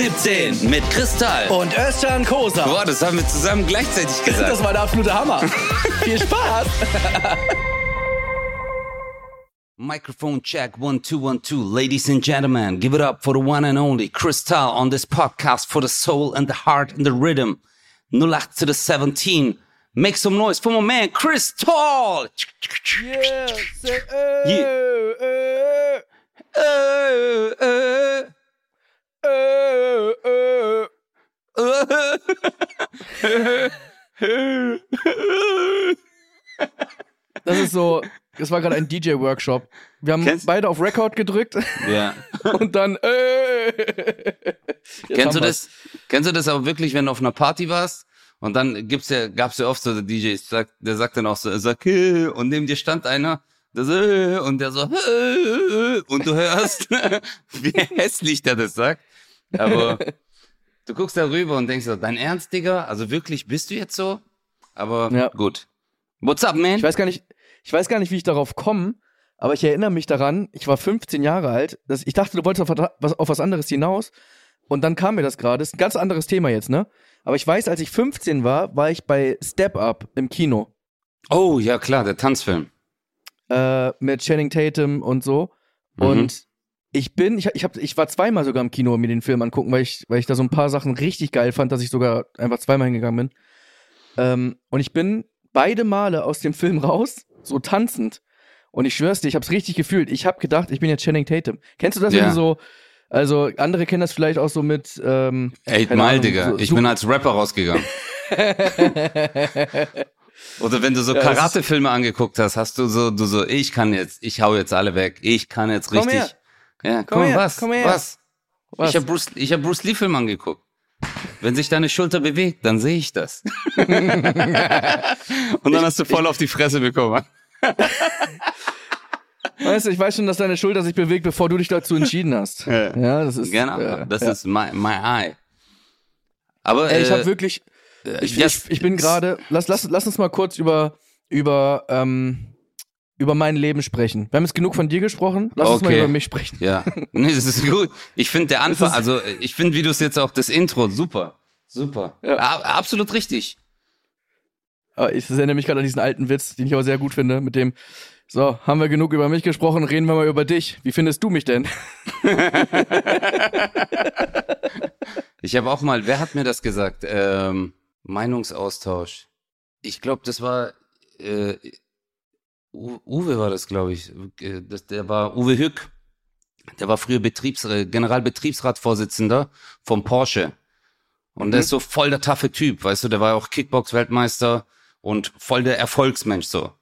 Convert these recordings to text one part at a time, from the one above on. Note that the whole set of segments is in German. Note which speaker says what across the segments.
Speaker 1: 017 mit Kristall.
Speaker 2: Und Özcan Kosa.
Speaker 1: Boah, das haben wir zusammen gleichzeitig gesagt.
Speaker 2: Das war der absolute Hammer. Viel Spaß.
Speaker 1: Microphone check one two one two, ladies and gentlemen, give it up for the one and only Crystal on this podcast for the soul and the heart and the rhythm. 08 to the 17. Make some noise for my man Crystal.
Speaker 2: Yeah. Say,
Speaker 1: Yeah.
Speaker 2: uh,
Speaker 1: Uh, uh,
Speaker 2: uh, uh. Das ist so, das war gerade ein DJ-Workshop. Wir haben
Speaker 1: Kennst-
Speaker 2: beide auf Record gedrückt
Speaker 1: ja.
Speaker 2: und dann. Äh,
Speaker 1: Kennst du das? Kennst du das aber wirklich, wenn du auf einer Party warst und dann gibt's ja, gab's ja oft so DJs, der sagt dann auch so, er sagt, "Äh", und neben dir stand einer, der so, "Äh", und der so, "Äh", und du hörst, wie hässlich der das sagt. Aber du guckst da rüber und denkst so, dein Ernst, Digga? Also wirklich, bist du jetzt so? Aber
Speaker 2: Ja.
Speaker 1: gut. What's up, man?
Speaker 2: Ich weiß gar nicht, ich weiß gar nicht, wie ich darauf komme, aber ich erinnere mich daran, ich war 15 Jahre alt, dass ich dachte, du wolltest auf was, auf was anderes hinaus und dann kam mir das gerade, ist ein ganz anderes Thema jetzt, ne? Aber ich weiß, als ich 15 war, war ich bei Step Up im Kino
Speaker 1: Oh, ja klar, der Tanzfilm.
Speaker 2: äh, mit Channing Tatum und so
Speaker 1: Mhm.
Speaker 2: und ich bin, ich, ich, hab, ich war zweimal sogar im Kino mir den Film angucken, weil ich, weil ich da so ein paar Sachen richtig geil fand, dass ich sogar einfach zweimal hingegangen bin. Ähm, und ich bin beide Male aus dem Film raus, so tanzend. Und ich schwör's dir, ich hab's richtig gefühlt. Ich hab gedacht, ich bin jetzt Channing Tatum. Kennst du das, wenn
Speaker 1: Ja.
Speaker 2: du so, also andere kennen das vielleicht auch so mit, ähm,
Speaker 1: Eight Mile, Digga.
Speaker 2: so-
Speaker 1: ich bin als Rapper rausgegangen. Oder wenn du so Karate-Filme angeguckt hast, hast du so, du so, ich kann jetzt, ich hau jetzt alle weg, ich kann jetzt richtig. Ja,
Speaker 2: Komm
Speaker 1: komm,
Speaker 2: her,
Speaker 1: was?
Speaker 2: komm her.
Speaker 1: Was?
Speaker 2: Was?
Speaker 1: Ich habe Bruce, ich hab Bruce Lee-Film angeguckt. Wenn sich deine Schulter bewegt, dann sehe ich das. Und dann hast du voll auf die Fresse bekommen.
Speaker 2: weißt du, ich weiß schon, dass deine Schulter sich bewegt, bevor du dich dazu entschieden hast.
Speaker 1: Ja.
Speaker 2: Ja, das ist,
Speaker 1: Genau,
Speaker 2: äh,
Speaker 1: das
Speaker 2: ja.
Speaker 1: ist my, my eye. Aber
Speaker 2: Ey, ich
Speaker 1: äh,
Speaker 2: habe wirklich, ich,
Speaker 1: yes,
Speaker 2: ich, ich bin gerade, lass, lass, lass uns mal kurz über, über, ähm, über mein Leben sprechen. Wir haben jetzt genug von dir gesprochen, lass uns mal
Speaker 1: Okay.
Speaker 2: über mich sprechen.
Speaker 1: Ja, nee, das ist gut. Ich finde der Anfang, also ich finde, wie du es jetzt auch, das Intro, super. Super.
Speaker 2: Ja.
Speaker 1: Absolut richtig.
Speaker 2: Aber ich erinnere mich gerade an diesen alten Witz, den ich auch sehr gut finde, mit dem, so, haben wir genug über mich gesprochen, reden wir mal über dich. Wie findest du mich denn?
Speaker 1: Ich habe auch mal, wer hat mir das gesagt? Ähm, Meinungsaustausch. Ich glaube, das war äh, Uwe war das, glaube ich. Äh, Das, der war Uwe Hück. Der war früher Betriebs Generalbetriebsratsvorsitzender vom Porsche. Und der ist so voll der taffe Typ, weißt du, der war auch Kickbox-Weltmeister und voll der Erfolgsmensch so.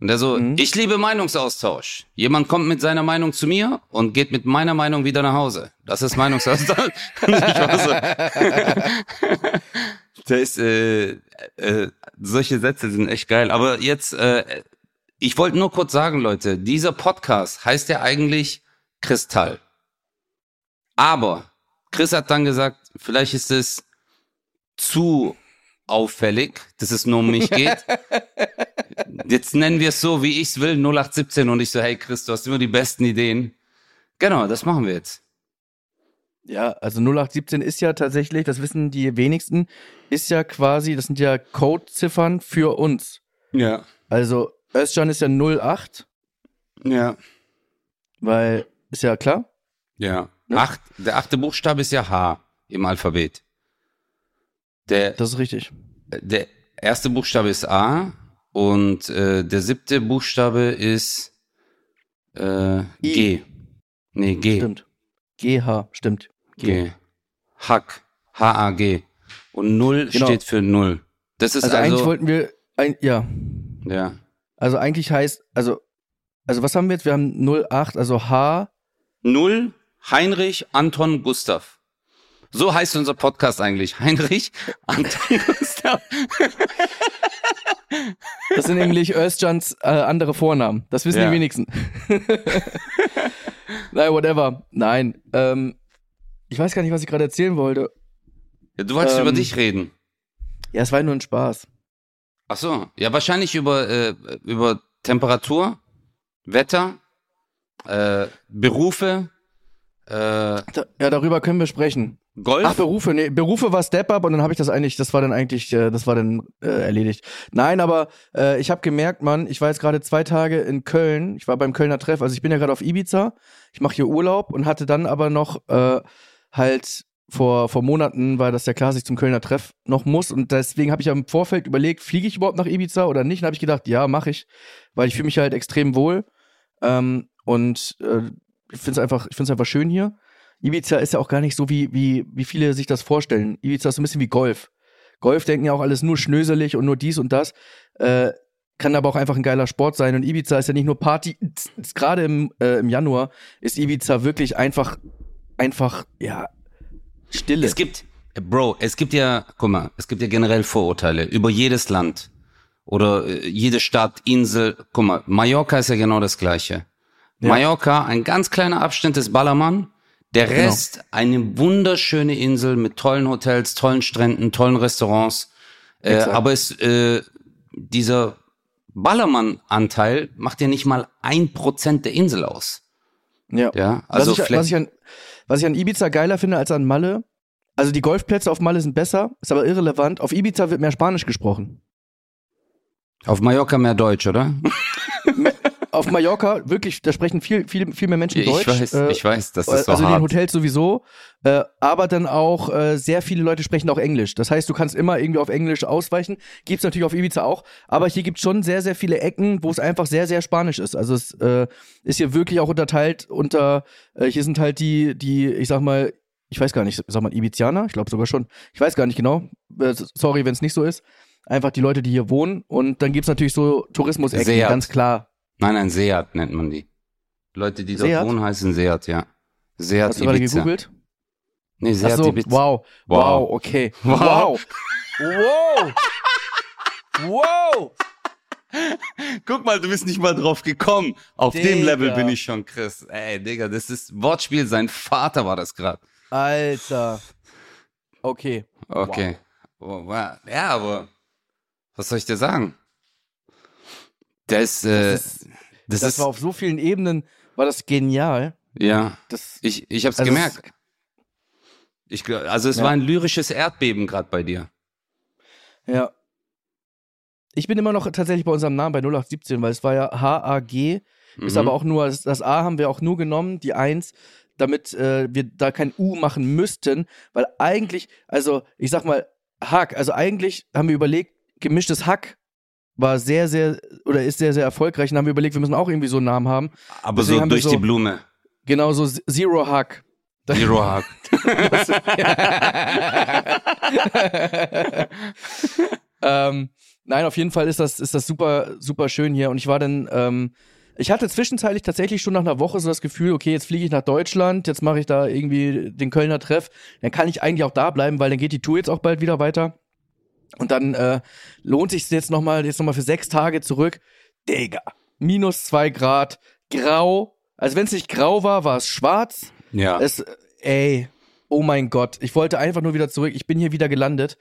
Speaker 1: Und der so,
Speaker 2: Mhm.
Speaker 1: ich liebe Meinungsaustausch. Jemand kommt mit seiner Meinung zu mir und geht mit meiner Meinung wieder nach Hause. Das ist Meinungsaustausch. Der ist, äh, äh, solche Sätze sind echt geil. Aber jetzt, äh, ich wollte nur kurz sagen, Leute, dieser Podcast heißt ja eigentlich Kristall. Aber Chris hat dann gesagt, vielleicht ist es zu auffällig, dass es nur um mich geht. Jetzt nennen wir es so, wie ich es will, 0817 und ich so, hey Chris, du hast immer die besten Ideen. Genau, das machen wir jetzt.
Speaker 2: Ja, also 0817 ist ja tatsächlich, das wissen die wenigsten, ist ja quasi, das sind ja Codeziffern für uns.
Speaker 1: Ja.
Speaker 2: Also Özcan ist ja 08,
Speaker 1: Ja.
Speaker 2: weil, ist ja klar.
Speaker 1: Ja.
Speaker 2: Ja.
Speaker 1: Acht, der achte Buchstabe ist ja H im Alphabet. Der,
Speaker 2: Das ist richtig.
Speaker 1: der erste Buchstabe ist A und äh, der siebte Buchstabe ist äh, G. Nee, G.
Speaker 2: Stimmt. GH, stimmt.
Speaker 1: G. Hack. H-A-G. Und Null
Speaker 2: Genau.
Speaker 1: steht für Null. Das ist
Speaker 2: Also,
Speaker 1: also,
Speaker 2: eigentlich wollten wir, ein, ja,
Speaker 1: ja.
Speaker 2: Also eigentlich heißt, also, also was haben wir jetzt? Wir haben 08, also H,
Speaker 1: Null, Heinrich, Anton, Gustav. So heißt unser Podcast eigentlich. Heinrich, Anton, Gustav.
Speaker 2: das sind nämlich Özcans äh, andere Vornamen. Das wissen
Speaker 1: Ja.
Speaker 2: die wenigsten. Nein, whatever. Nein, ähm, ich weiß gar nicht, was ich gerade erzählen wollte.
Speaker 1: Ja, du wolltest
Speaker 2: Ähm,
Speaker 1: über dich reden.
Speaker 2: Ja, es war nur ein Spaß.
Speaker 1: Ach so. Ja, wahrscheinlich über, äh, über Temperatur, Wetter, äh, Berufe, äh,
Speaker 2: Da, ja, darüber können wir sprechen.
Speaker 1: Golf?
Speaker 2: Ach, Berufe, nee, Berufe war Step Up und dann habe ich das eigentlich, das war dann eigentlich, äh, das war dann äh, erledigt. Nein, aber äh, ich habe gemerkt, Mann, ich war jetzt gerade zwei Tage in Köln, ich war beim Kölner Treff, also ich bin ja gerade auf Ibiza, ich mache hier Urlaub und hatte dann aber noch äh, halt vor, vor Monaten war das ja klar, dass ich zum Kölner Treff noch muss und deswegen habe ich im Vorfeld überlegt, fliege ich überhaupt nach Ibiza oder nicht? Und habe ich gedacht, ja, mache ich, weil ich fühle mich halt extrem wohl ähm, und äh, ich finde es einfach, einfach schön hier. Ibiza ist ja auch gar nicht so, wie, wie, wie viele sich das vorstellen. Ibiza ist so ein bisschen wie Golf. Golf denken ja auch alles nur schnöselig und nur dies und das. Äh, kann aber auch einfach ein geiler Sport sein. Und Ibiza ist ja nicht nur Party. Gerade im, äh, im Januar ist Ibiza wirklich einfach, einfach, ja, Stille.
Speaker 1: Es gibt, Bro, es gibt ja, guck mal, es gibt ja generell Vorurteile über jedes Land oder äh, jede Stadt, Insel. Guck mal, Mallorca ist ja genau das Gleiche.
Speaker 2: Ja.
Speaker 1: Mallorca, ein ganz kleiner Abschnitt des Ballermann. Der
Speaker 2: Genau.
Speaker 1: Rest, eine wunderschöne Insel mit tollen Hotels, tollen Stränden, tollen Restaurants. Äh, aber es, äh, dieser Ballermann-Anteil macht ja nicht mal ein Prozent der Insel aus.
Speaker 2: Ja.
Speaker 1: Ja, also
Speaker 2: was, ich, was, ich an, was ich an Ibiza geiler finde als an Malle, also die Golfplätze auf Malle sind besser, ist aber irrelevant. Auf Ibiza wird mehr Spanisch gesprochen.
Speaker 1: auf Mallorca mehr Deutsch, oder?
Speaker 2: Auf Mallorca, wirklich, da sprechen viel, viel, viel mehr Menschen
Speaker 1: Ich
Speaker 2: Deutsch.
Speaker 1: weiß,
Speaker 2: äh,
Speaker 1: ich weiß, das ist so
Speaker 2: also in den. Hotels sowieso, äh, aber dann auch äh, sehr viele Leute sprechen auch Englisch. Das heißt, du kannst immer irgendwie auf Englisch ausweichen. Gibt's natürlich auf Ibiza auch, aber hier gibt's schon sehr, sehr viele Ecken, wo es einfach sehr, sehr Spanisch ist. Also es äh, ist hier wirklich auch unterteilt unter, äh, hier sind halt die, die, ich sag mal, ich weiß gar nicht, sag mal Ibizianer, ich glaube sogar schon. Ich weiß gar nicht genau. Äh, sorry, wenn es nicht so ist. Einfach die Leute, die hier wohnen. Und dann gibt's natürlich so Tourismus-Ecken, ganz klar.
Speaker 1: Nein, ein Seat nennt man die. Leute, die dort
Speaker 2: Seat?
Speaker 1: wohnen, heißen Seat, ja. Seat
Speaker 2: Hast du gerade
Speaker 1: Ibiza.
Speaker 2: gegoogelt?
Speaker 1: Nee, Seat
Speaker 2: so,
Speaker 1: Ibiza.
Speaker 2: wow.
Speaker 1: Wow.
Speaker 2: Wow, okay.
Speaker 1: Wow.
Speaker 2: Wow. Wow.
Speaker 1: Guck mal, du bist nicht mal drauf gekommen. Auf dem
Speaker 2: Digga.
Speaker 1: Level bin ich schon Chris. Ey, Digga, das ist Wortspiel. Sein Vater war das gerade.
Speaker 2: Alter. Okay.
Speaker 1: Okay. Oh, wow. Ja, aber was soll ich dir sagen? Ist, äh,
Speaker 2: Das, ist,
Speaker 1: das,
Speaker 2: das
Speaker 1: ist,
Speaker 2: war auf so vielen Ebenen, war das genial.
Speaker 1: ja,
Speaker 2: Das,
Speaker 1: ich, ich hab's
Speaker 2: Also es-
Speaker 1: gemerkt. Ich, glaub- also es
Speaker 2: Ja.
Speaker 1: war ein lyrisches Erdbeben gerade bei dir.
Speaker 2: ja. Ich bin immer noch tatsächlich bei unserem Namen bei 0817, weil es war ja HAG, ist
Speaker 1: Mhm.
Speaker 2: aber auch nur, das, das A haben wir auch nur genommen, die 1, damit äh, wir da kein U machen müssten, weil eigentlich, also ich sag mal, Hack, also eigentlich haben wir überlegt, gemischtes Hack war sehr, sehr, oder ist sehr, sehr erfolgreich und haben wir überlegt, wir müssen auch irgendwie so einen Namen haben.
Speaker 1: aber
Speaker 2: deswegen
Speaker 1: so durch
Speaker 2: so-
Speaker 1: die Blume.
Speaker 2: Genauso Zero Hack.
Speaker 1: Zero Hack.
Speaker 2: ähm, nein, auf jeden Fall ist das, ist das super, super schön hier. Und ich war dann, ähm, ich hatte zwischenzeitlich tatsächlich schon nach einer Woche so das Gefühl, okay, jetzt fliege ich nach Deutschland, jetzt mache ich da irgendwie den Kölner Treff. Dann kann ich eigentlich auch da bleiben, weil dann geht die Tour jetzt auch bald wieder weiter. Und dann äh, lohnt sich jetzt nochmal, jetzt nochmal für sechs Tage zurück. Digga, minus zwei Grad, grau. Also wenn es nicht grau war, war es schwarz.
Speaker 1: Ja.
Speaker 2: Es, ey, oh mein Gott, ich wollte einfach nur wieder zurück. Ich bin hier wieder gelandet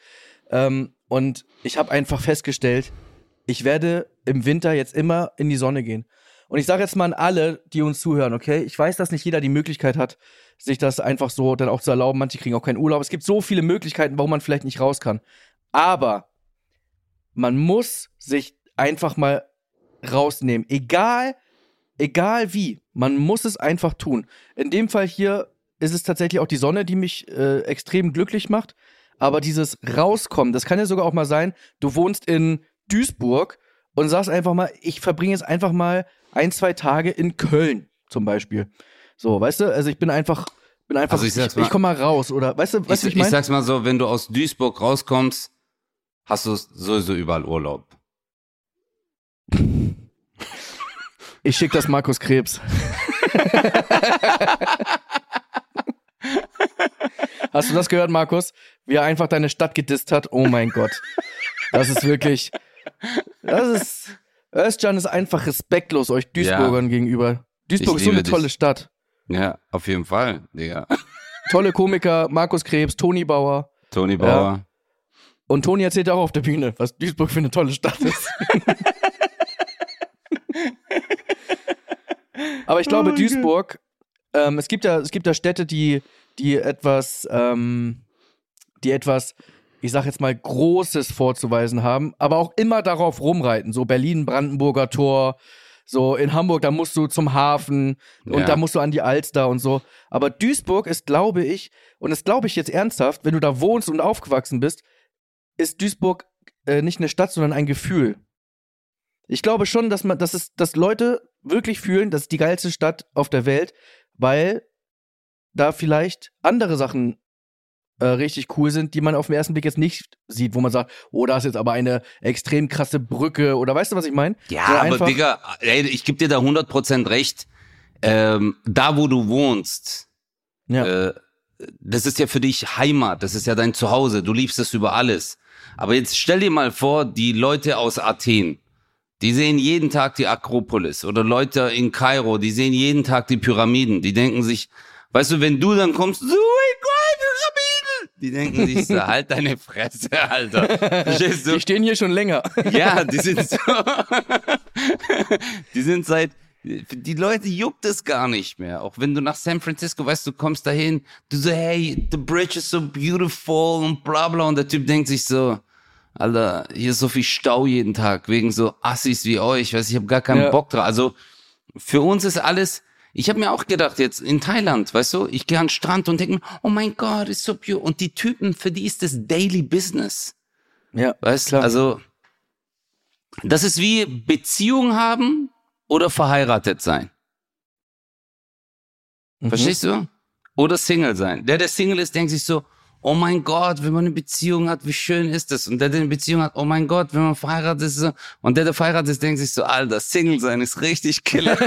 Speaker 2: ähm, und ich habe einfach festgestellt, ich werde im Winter jetzt immer in die Sonne gehen. Und ich sage jetzt mal an alle, die uns zuhören, okay? Ich weiß, dass nicht jeder die Möglichkeit hat, sich das einfach so dann auch zu erlauben. Manche kriegen auch keinen Urlaub. Es gibt so viele Möglichkeiten, warum man vielleicht nicht raus kann. Aber man muss sich einfach mal rausnehmen. Egal, egal wie. Man muss es einfach tun. In dem Fall hier ist es tatsächlich auch die Sonne, die mich äh, extrem glücklich macht. Aber dieses Rauskommen, das kann ja sogar auch mal sein, du wohnst in Duisburg und sagst einfach mal, ich verbringe jetzt einfach mal ein, zwei Tage in Köln zum Beispiel. So, weißt du, also ich bin einfach, bin einfach,
Speaker 1: Also ich
Speaker 2: ich, ich, komme mal raus, oder weißt du, du,
Speaker 1: ich, ich,
Speaker 2: ich meine?
Speaker 1: sag's mal so, wenn du aus Duisburg rauskommst, hast du sowieso überall Urlaub.
Speaker 2: Ich schick das Markus Krebs. Hast du das gehört, Markus? Wie er einfach deine Stadt gedisst hat? Oh mein Gott. Das ist wirklich. Das ist. Özcan ist einfach respektlos euch Duisburgern gegenüber. Duisburg
Speaker 1: Ich
Speaker 2: ist so eine
Speaker 1: liebe
Speaker 2: tolle
Speaker 1: dich.
Speaker 2: Stadt.
Speaker 1: Ja, auf jeden Fall, Digga.
Speaker 2: Tolle Komiker, Markus Krebs, Toni Bauer.
Speaker 1: Toni Bauer.
Speaker 2: Und Toni erzählt auch auf der Bühne, was Duisburg für eine tolle Stadt ist. Aber ich glaube,
Speaker 1: Oh,
Speaker 2: Duisburg, ähm, es gibt ja, es gibt ja Städte, die, die etwas, ähm, die etwas, ich sag jetzt mal, Großes vorzuweisen haben, aber auch immer darauf rumreiten. So Berlin-Brandenburger Tor, so in Hamburg, da musst du zum Hafen und
Speaker 1: Ja.
Speaker 2: da musst du an die Alster und so. Aber Duisburg ist, glaube ich, und das glaube ich jetzt ernsthaft, wenn du da wohnst und aufgewachsen bist, ist Duisburg äh, nicht eine Stadt, sondern ein Gefühl. Ich glaube schon, dass man, dass es, dass Leute wirklich fühlen, das ist die geilste Stadt auf der Welt, weil da vielleicht andere Sachen äh, richtig cool sind, die man auf den ersten Blick jetzt nicht sieht, wo man sagt, oh, da ist jetzt aber eine extrem krasse Brücke oder weißt du, was ich meine?
Speaker 1: Ja,
Speaker 2: So
Speaker 1: aber Digga, ey, ich gebe dir da 100% recht. Ähm, da, wo du wohnst,
Speaker 2: Ja.
Speaker 1: äh, das ist ja für dich Heimat, das ist ja dein Zuhause, du liebst es über alles. Aber jetzt stell dir mal vor, die Leute aus Athen, die sehen jeden Tag die Akropolis oder Leute in Kairo, die sehen jeden Tag die Pyramiden, die denken sich, weißt du, wenn du dann kommst, so, Pyramiden, die denken sich so, halt deine Fresse, Alter. Verstehst du?
Speaker 2: Die stehen hier schon länger.
Speaker 1: Ja, die sind so. die sind seit. Die Leute juckt es gar nicht mehr. Auch wenn du nach San Francisco weißt, du kommst dahin, du so, hey, the bridge is so beautiful und bla bla. Und der Typ denkt sich so, Alter, hier ist so viel Stau jeden Tag, wegen so Assis wie euch. Weiß ich habe gar keinen
Speaker 2: Ja.
Speaker 1: Bock drauf. Also für uns ist alles. Ich habe mir auch gedacht, jetzt in Thailand, weißt du, ich gehe an den Strand und denke mir, oh mein Gott, ist so beautiful. Und die Typen, für die ist das Daily Business.
Speaker 2: Ja,
Speaker 1: Weißt
Speaker 2: Klar.
Speaker 1: Also, das ist wie Beziehung haben oder verheiratet sein.
Speaker 2: Mhm.
Speaker 1: Verstehst du? Oder Single sein. Der, der Single ist, denkt sich so, oh mein Gott, wenn man eine Beziehung hat, wie schön ist das? Und der, der eine Beziehung hat, oh mein Gott, wenn man verheiratet ist, so. und der, der verheiratet ist, denkt sich so, Alter, Single sein ist richtig killer.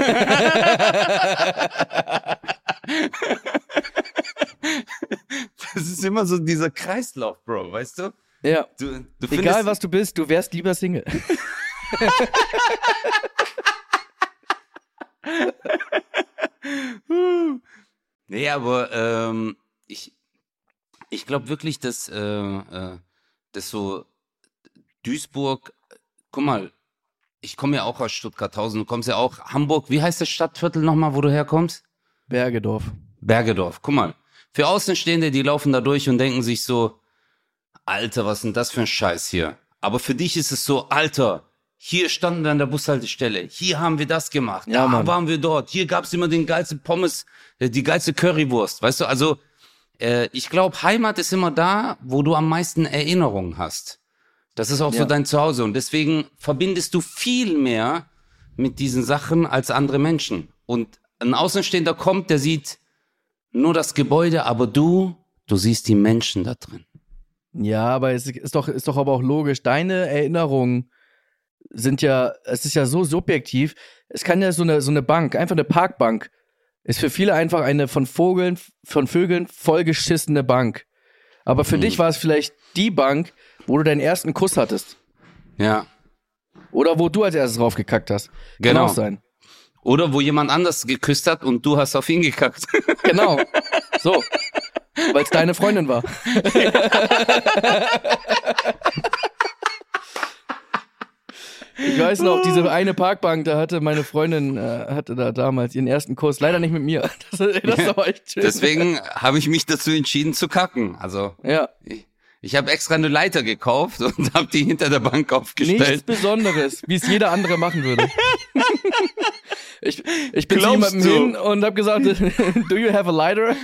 Speaker 1: das ist immer so dieser Kreislauf, Bro, weißt du?
Speaker 2: Ja.
Speaker 1: Du, du
Speaker 2: Egal was du bist, du wärst lieber Single.
Speaker 1: Nee, aber ähm, ich, ich glaube wirklich, dass, äh, äh, dass so Duisburg, guck mal, ich komme ja auch aus Stuttgarthausen, du kommst ja auch, Hamburg, wie heißt das Stadtviertel nochmal, wo du herkommst?
Speaker 2: Bergedorf.
Speaker 1: Bergedorf, guck mal. Für Außenstehende, die laufen da durch und denken sich so, Alter, was ist denn das für ein Scheiß hier? Aber für dich ist es so, Alter, hier standen wir an der Bushaltestelle, hier haben wir das gemacht,
Speaker 2: Ja,
Speaker 1: da
Speaker 2: Mann.
Speaker 1: waren wir dort, hier gab's immer den geilsten Pommes, äh, die geilste Currywurst, weißt du, also äh, ich glaube, Heimat ist immer da, wo du am meisten Erinnerungen hast. Das ist auch so
Speaker 2: Ja.
Speaker 1: dein Zuhause und deswegen verbindest du viel mehr mit diesen Sachen als andere Menschen. Und ein Außenstehender kommt, der sieht nur das Gebäude, aber du, du siehst die Menschen da drin.
Speaker 2: Ja, aber es ist doch, ist doch aber auch logisch. Deine Erinnerungen sind ja, es ist ja so subjektiv. Es kann ja so eine, so eine Bank, einfach eine Parkbank, ist für viele einfach eine von Vogeln, von Vögeln vollgeschissene Bank. Aber für
Speaker 1: Mhm.
Speaker 2: dich war es vielleicht die Bank, wo du deinen ersten Kuss hattest.
Speaker 1: Ja.
Speaker 2: Oder wo du als erstes draufgekackt hast. Kann
Speaker 1: Genau.
Speaker 2: auch sein.
Speaker 1: Oder wo jemand anders geküsst hat und du hast auf ihn gekackt.
Speaker 2: Genau. So. Weil es deine Freundin war. Ich weiß noch, diese eine Parkbank, da hatte meine Freundin, äh, hatte da damals ihren ersten Kurs. Leider nicht mit mir. Das, das war echt schön.
Speaker 1: Deswegen habe ich mich dazu entschieden zu kacken. Also
Speaker 2: Ja.
Speaker 1: ich, ich habe extra eine Leiter gekauft und habe die hinter der Bank
Speaker 2: Nichts
Speaker 1: aufgestellt.
Speaker 2: Besonderes, wie es jeder andere machen würde. Ich, ich bin zu
Speaker 1: Glaubst
Speaker 2: jemandem
Speaker 1: du?
Speaker 2: hin und habe gesagt, do you have a lighter?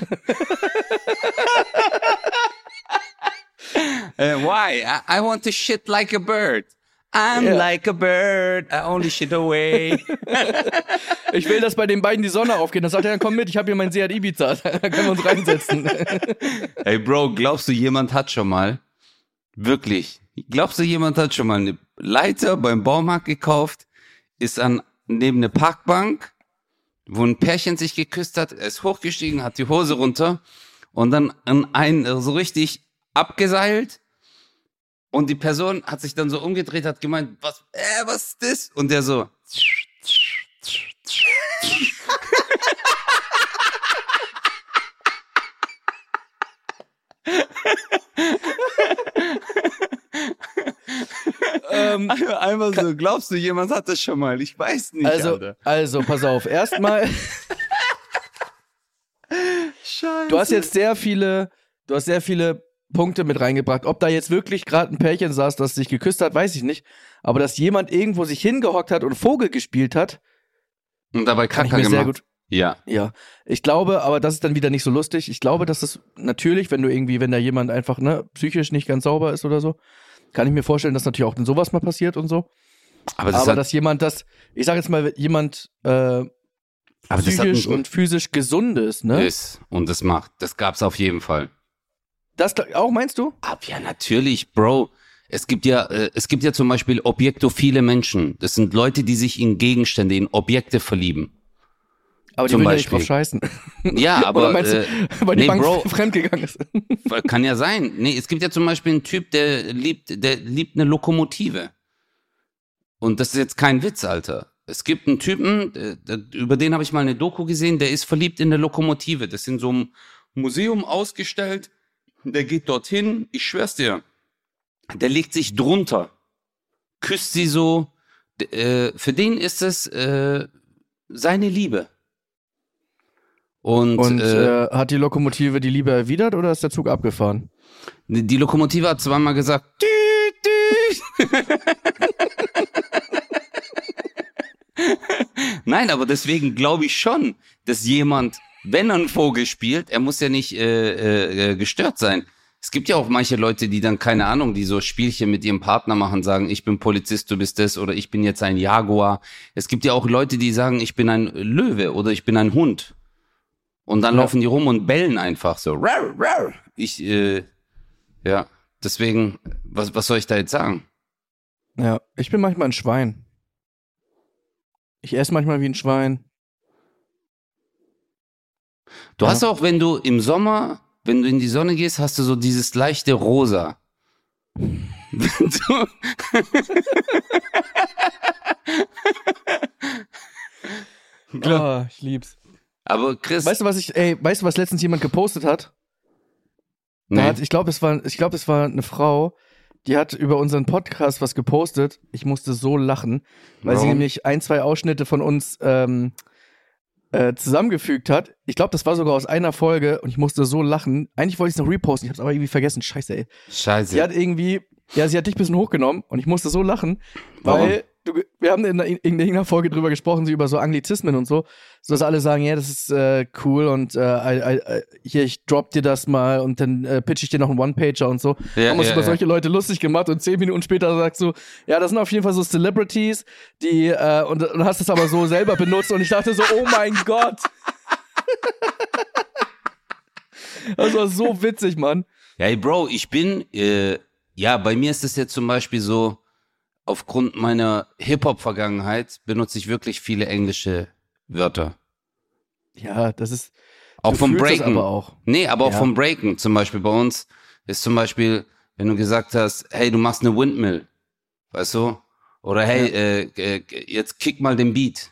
Speaker 1: Uh, why? I, I want to shit like a bird. I'm
Speaker 2: Ja.
Speaker 1: like a bird. I only shit away.
Speaker 2: Ich will, dass bei den beiden die Sonne aufgeht. Dann sagt er, dann komm mit, ich habe hier mein Seat Ibiza. Da können wir uns reinsetzen.
Speaker 1: Hey Bro, glaubst du, jemand hat schon mal, wirklich, glaubst du, jemand hat schon mal eine Leiter beim Baumarkt gekauft, ist an neben eine Parkbank, wo ein Pärchen sich geküsst hat, er ist hochgestiegen, hat die Hose runter und dann an einen so richtig abgeseilt und die Person hat sich dann so umgedreht, hat gemeint, was, äh, was ist das? Und der so,
Speaker 2: ähm,
Speaker 1: einmal so, glaubst du, jemand hat das schon mal? Ich weiß nicht,
Speaker 2: also,
Speaker 1: Alter.
Speaker 2: also, pass auf. Erstmal,
Speaker 1: Scheiße.
Speaker 2: du hast jetzt sehr viele, du hast sehr viele Punkte mit reingebracht. Ob da jetzt wirklich gerade ein Pärchen saß, das sich geküsst hat, weiß ich nicht. Aber dass jemand irgendwo sich hingehockt hat und Vogel gespielt hat,
Speaker 1: Und dabei
Speaker 2: kann ich mir sehr
Speaker 1: gemacht.
Speaker 2: gut.
Speaker 1: Ja.
Speaker 2: Ja, ich glaube, aber das ist dann wieder nicht so lustig. Ich glaube, dass es natürlich, wenn du irgendwie, wenn da jemand einfach ne psychisch nicht ganz sauber ist oder so, kann ich mir vorstellen, dass natürlich auch dann sowas mal passiert und so.
Speaker 1: Aber das
Speaker 2: aber dass jemand das, ich sage jetzt mal, jemand äh,
Speaker 1: das
Speaker 2: psychisch und physisch gesund ist, ne?
Speaker 1: ist und das macht. Das gab's auf jeden Fall.
Speaker 2: Das auch meinst du?
Speaker 1: Aber ja, natürlich, Bro. Es gibt ja, äh, es gibt ja zum Beispiel objektophile Menschen. Das sind Leute, die sich in Gegenstände, in Objekte verlieben.
Speaker 2: Aber die
Speaker 1: Zum
Speaker 2: will ja nicht
Speaker 1: Beispiel.
Speaker 2: drauf scheißen.
Speaker 1: Ja, aber
Speaker 2: Oder meinst
Speaker 1: äh,
Speaker 2: du, weil die
Speaker 1: nee,
Speaker 2: Bank
Speaker 1: Bro.
Speaker 2: fremdgegangen ist?
Speaker 1: kann ja sein. Nee, es gibt ja zum Beispiel einen Typ, der liebt, der liebt eine Lokomotive. Und das ist jetzt kein Witz, Alter. Es gibt einen Typen, über den habe ich mal eine Doku gesehen, der ist verliebt in eine Lokomotive. Das ist in so einem Museum ausgestellt. Der geht dorthin, ich schwör's dir. Der legt sich drunter, küsst sie so. Äh, für den ist es äh, seine Liebe. Und,
Speaker 2: Und
Speaker 1: äh,
Speaker 2: äh, hat die Lokomotive die Liebe erwidert oder ist der Zug abgefahren?
Speaker 1: Die Lokomotive hat zweimal gesagt, "Tüt, tüt." Nein, aber deswegen glaube ich schon, dass jemand, wenn er einen Vogel spielt, er muss ja nicht äh, äh, gestört sein. Es gibt ja auch manche Leute, die dann, keine Ahnung, die so Spielchen mit ihrem Partner machen, sagen, ich bin Polizist, du bist das, oder ich bin jetzt ein Jaguar. Es gibt ja auch Leute, die sagen, ich bin ein Löwe oder ich bin ein Hund. Und dann
Speaker 2: Ja.
Speaker 1: laufen die rum und bellen einfach so. Rar, rar. Ich, äh, ja, deswegen, was, was soll ich da jetzt sagen?
Speaker 2: Ja, ich bin manchmal ein Schwein. Ich esse manchmal wie ein Schwein.
Speaker 1: Du
Speaker 2: Ja.
Speaker 1: hast auch, wenn du im Sommer, wenn du in die Sonne gehst, hast du so dieses leichte Rosa. Wenn du,
Speaker 2: Oh, ich lieb's.
Speaker 1: aber Chris,
Speaker 2: Weißt du, was ich, ey, weißt du, was letztens jemand gepostet hat? Da
Speaker 1: nee,
Speaker 2: hat ich glaube, es war, ich glaube, es war eine Frau, die hat über unseren Podcast was gepostet. Ich musste so lachen, weil sie
Speaker 1: Warum?
Speaker 2: nämlich ein, zwei Ausschnitte von uns ähm, äh, zusammengefügt hat. Ich glaube, das war sogar aus einer Folge und ich musste so lachen. Eigentlich wollte ich es noch reposten, ich habe es aber irgendwie vergessen. Scheiße, ey.
Speaker 1: scheiße.
Speaker 2: Sie hat irgendwie, ja, sie hat dich ein bisschen hochgenommen und ich musste so lachen, weil du, wir haben in, in, in irgendeiner Folge drüber gesprochen, so über so Anglizismen und so, so dass alle sagen, ja, das ist äh, cool und äh, I, I, I, hier, ich drop dir das mal und dann äh, pitch ich dir noch einen One-Pager und so.
Speaker 1: Ja,
Speaker 2: haben uns
Speaker 1: ja,
Speaker 2: über
Speaker 1: ja.
Speaker 2: solche Leute lustig gemacht und zehn Minuten später sagst du, ja, das sind auf jeden Fall so Celebrities, die, äh, und, und hast es aber so selber benutzt und ich dachte so, oh mein Gott. das war so witzig, Mann.
Speaker 1: Ja, ey, Bro, ich bin, äh, ja, bei mir ist es jetzt zum Beispiel so, aufgrund meiner Hip-Hop-Vergangenheit benutze ich wirklich viele englische Wörter.
Speaker 2: Ja, das ist.
Speaker 1: Auch vom Breaken.
Speaker 2: aber auch.
Speaker 1: Nee, aber auch
Speaker 2: Ja.
Speaker 1: vom Breaken. Zum Beispiel bei uns ist zum Beispiel, wenn du gesagt hast, hey, du machst eine Windmill. Weißt du? Oder hey, äh, äh, jetzt kick mal den Beat.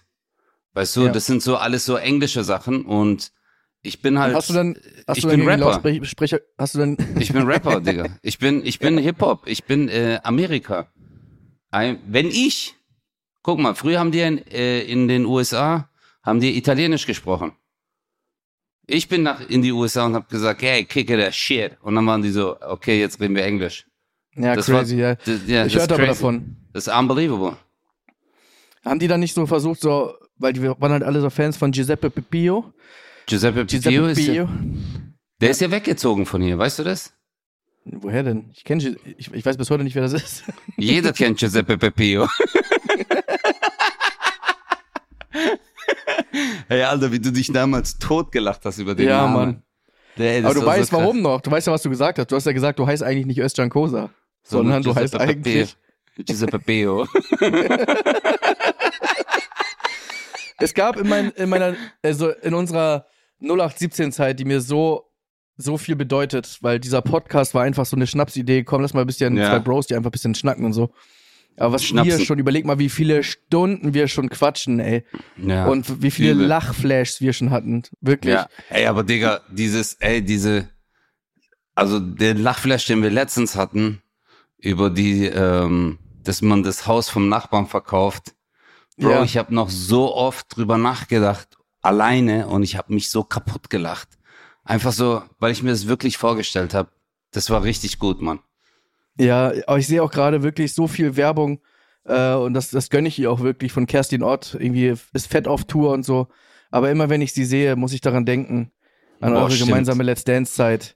Speaker 1: Weißt du,
Speaker 2: Ja.
Speaker 1: das sind so alles so englische Sachen und ich bin halt.
Speaker 2: Hast du dann, hast
Speaker 1: ich
Speaker 2: du
Speaker 1: bin Rapper.
Speaker 2: Lautsprecher, hast du dann,
Speaker 1: Ich bin Rapper, Digga. Ich bin, ich bin Hip-Hop. Ich bin äh, Amerika. Ein, wenn ich, guck mal, früher haben die in, äh, in den USA, haben die Italienisch gesprochen. Ich bin nach in die USA und habe gesagt, hey, kick that shit. Und dann waren die so, okay, jetzt reden wir Englisch.
Speaker 2: ja,
Speaker 1: Das
Speaker 2: crazy,
Speaker 1: war,
Speaker 2: ja.
Speaker 1: Das, ja,
Speaker 2: Ich hörte
Speaker 1: ist
Speaker 2: aber davon.
Speaker 1: Das ist unbelievable.
Speaker 2: Haben die dann nicht so versucht, so, weil die waren halt alle so Fans von Giuseppe Pipio.
Speaker 1: Giuseppe Pipio
Speaker 2: Giuseppe
Speaker 1: ist, ja,
Speaker 2: Pipio.
Speaker 1: der ist ja weggezogen von hier, weißt du das?
Speaker 2: Woher denn? Ich kenne, ich, ich weiß bis heute nicht, wer das ist.
Speaker 1: Jeder kennt Giuseppe Pepio. hey, Alter, wie du dich damals totgelacht hast über den
Speaker 2: Ja,
Speaker 1: Namen.
Speaker 2: Mann.
Speaker 1: Der, das
Speaker 2: Aber du
Speaker 1: so
Speaker 2: weißt
Speaker 1: krass.
Speaker 2: warum noch. Du weißt ja, was du gesagt hast. Du hast ja gesagt, du heißt eigentlich nicht Özcan Kosa, sondern du heißt eigentlich.
Speaker 1: Giuseppe Pepio.
Speaker 2: Es gab in, mein, in meiner, also in unserer 0817-Zeit, die mir so, so viel bedeutet, weil dieser Podcast war einfach so eine Schnapsidee. Komm, lass mal ein bisschen
Speaker 1: Ja.
Speaker 2: zwei Bros, die einfach ein bisschen schnacken und so. Aber was
Speaker 1: Schnapsen.
Speaker 2: wir schon, überleg mal, wie viele Stunden wir schon quatschen, ey.
Speaker 1: Ja.
Speaker 2: Und wie viele
Speaker 1: übel.
Speaker 2: Lachflashs wir schon hatten. Wirklich.
Speaker 1: Ja, ey, aber Digga, dieses, ey, diese, also der Lachflash, den wir letztens hatten, über die, ähm, dass man das Haus vom Nachbarn verkauft. Bro,
Speaker 2: Ja.
Speaker 1: ich habe noch so oft drüber nachgedacht, alleine, und ich habe mich so kaputt gelacht. Einfach so, weil ich mir das wirklich vorgestellt habe. Das war richtig gut, Mann.
Speaker 2: Ja, aber ich sehe auch gerade wirklich so viel Werbung äh, und das, das gönne ich ihr auch wirklich von Kerstin Ott. Irgendwie ist fett auf Tour und so. Aber immer wenn ich sie sehe, muss ich daran denken. An
Speaker 1: Boah,
Speaker 2: eure
Speaker 1: stimmt.
Speaker 2: gemeinsame Let's Dance-Zeit.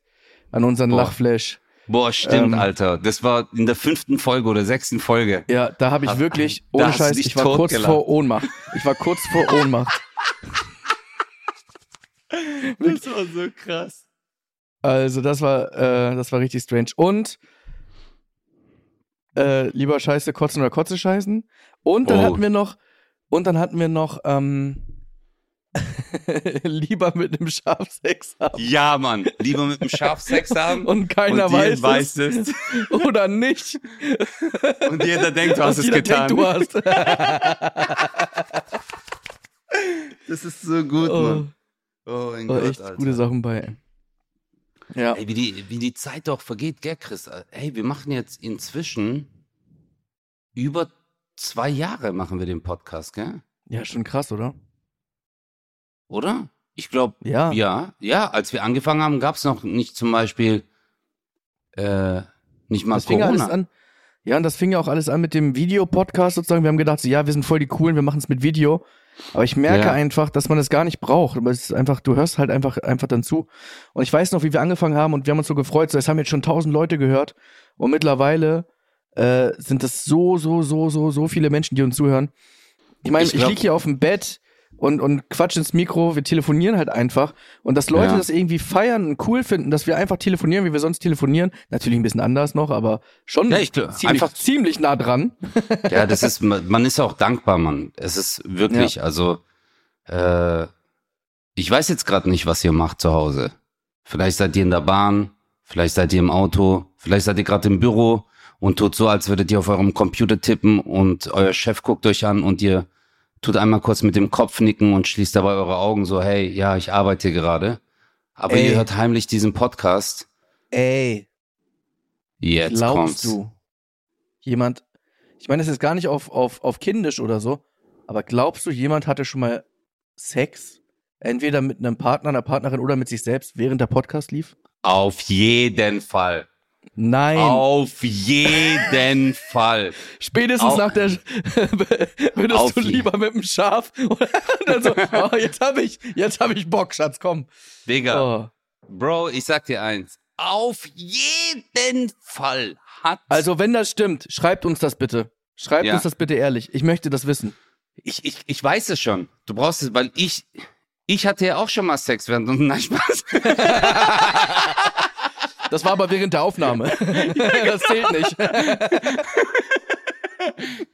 Speaker 2: An unseren
Speaker 1: Boah.
Speaker 2: Lachflash.
Speaker 1: Boah, stimmt,
Speaker 2: Ähm,
Speaker 1: Alter. Das war in der fünften Folge oder sechsten Folge.
Speaker 2: Ja, da habe ich wirklich, ohne Scheiß, ich war kurz
Speaker 1: totgelacht.
Speaker 2: vor Ohnmacht. Ich war kurz vor Ohnmacht.
Speaker 1: Das war so krass.
Speaker 2: Also das war, äh, das war richtig strange. Und äh, lieber Scheiße kotzen oder Kotze scheißen. Und dann
Speaker 1: Oh.
Speaker 2: hatten wir noch, und dann hatten wir noch, ähm, lieber mit einem Schafsex haben.
Speaker 1: Ja, Mann. Lieber mit dem Schaf Sex haben.
Speaker 2: Und keiner
Speaker 1: und
Speaker 2: weiß,
Speaker 1: weiß es.
Speaker 2: Oder nicht.
Speaker 1: Und jeder denkt, du hast
Speaker 2: Und
Speaker 1: es
Speaker 2: jeder
Speaker 1: getan.
Speaker 2: Denkt, du hast.
Speaker 1: Das ist so gut,
Speaker 2: oh,
Speaker 1: Mann. Oh mein Gott,
Speaker 2: echt
Speaker 1: Alter.
Speaker 2: gute Sachen bei. Ja.
Speaker 1: Ey, wie die, wie die Zeit doch vergeht, gell, Chris? Ey, wir machen jetzt inzwischen über zwei Jahre machen wir den Podcast, gell?
Speaker 2: Ja, schon krass, oder?
Speaker 1: Oder? Ich glaube,
Speaker 2: Ja.
Speaker 1: ja, ja. Als wir angefangen haben, gab es noch nicht zum Beispiel äh, nicht mal
Speaker 2: Das fing ja alles
Speaker 1: Corona.
Speaker 2: an. Ja, und das fing ja auch alles an mit dem Videopodcast sozusagen. Wir haben gedacht, so, ja, wir sind voll die coolen, wir machen es mit Video. Aber ich merke
Speaker 1: Ja.
Speaker 2: einfach, dass man es gar nicht braucht. Aber es ist einfach, du hörst halt einfach, einfach dann zu. Und ich weiß noch, wie wir angefangen haben und wir haben uns so gefreut. So, es haben jetzt schon tausend Leute gehört. Und mittlerweile äh, sind das so, so, so, so, so viele Menschen, die uns zuhören. Ich meine,
Speaker 1: Ich
Speaker 2: ich,
Speaker 1: glaub-
Speaker 2: lieg hier auf dem Bett und, und quatsch ins Mikro, wir telefonieren halt einfach. Und dass Leute
Speaker 1: Ja.
Speaker 2: das irgendwie feiern und cool finden, dass wir einfach telefonieren, wie wir sonst telefonieren. Natürlich ein bisschen anders noch, aber schon
Speaker 1: Ja, ich
Speaker 2: ziemlich,
Speaker 1: einfach-
Speaker 2: ziemlich nah dran.
Speaker 1: Ja, das ist, man man ist auch dankbar, Mann. Es ist wirklich, also, äh, ich weiß jetzt gerade nicht, was ihr macht zu Hause. Vielleicht seid ihr in der Bahn, vielleicht seid ihr im Auto, vielleicht seid ihr gerade im Büro und tut so, als würdet ihr auf eurem Computer tippen und euer Chef guckt euch an und ihr tut einmal kurz mit dem Kopf nicken und schließt dabei eure Augen so, hey, ja, ich arbeite gerade. Aber
Speaker 2: Ey.
Speaker 1: ihr hört heimlich diesen Podcast.
Speaker 2: Ey,
Speaker 1: Jetzt
Speaker 2: glaubst
Speaker 1: kommt's.
Speaker 2: du, jemand, ich meine, das ist gar nicht auf, auf, auf kindisch oder so, aber glaubst du, jemand hatte schon mal Sex? Entweder mit einem Partner, einer Partnerin oder mit sich selbst, während der Podcast lief?
Speaker 1: Auf jeden Fall.
Speaker 2: Nein.
Speaker 1: Auf jeden Fall.
Speaker 2: Spätestens
Speaker 1: Auf-
Speaker 2: nach der würdest du lieber mit dem Schaf und so, oh, jetzt habe ich, jetzt habe ich Bock, Schatz, komm.
Speaker 1: Digga,
Speaker 2: Oh.
Speaker 1: Bro, ich sag dir eins. Auf jeden Fall hat.
Speaker 2: Also, wenn das stimmt, schreibt uns das bitte. Schreibt
Speaker 1: Ja.
Speaker 2: uns das bitte ehrlich. Ich möchte das wissen.
Speaker 1: ich, ich, ich weiß es schon. Du brauchst es, weil ich. Ich hatte ja auch schon mal Sex während. Nein, Spaß.
Speaker 2: Das war aber während der Aufnahme. das zählt nicht.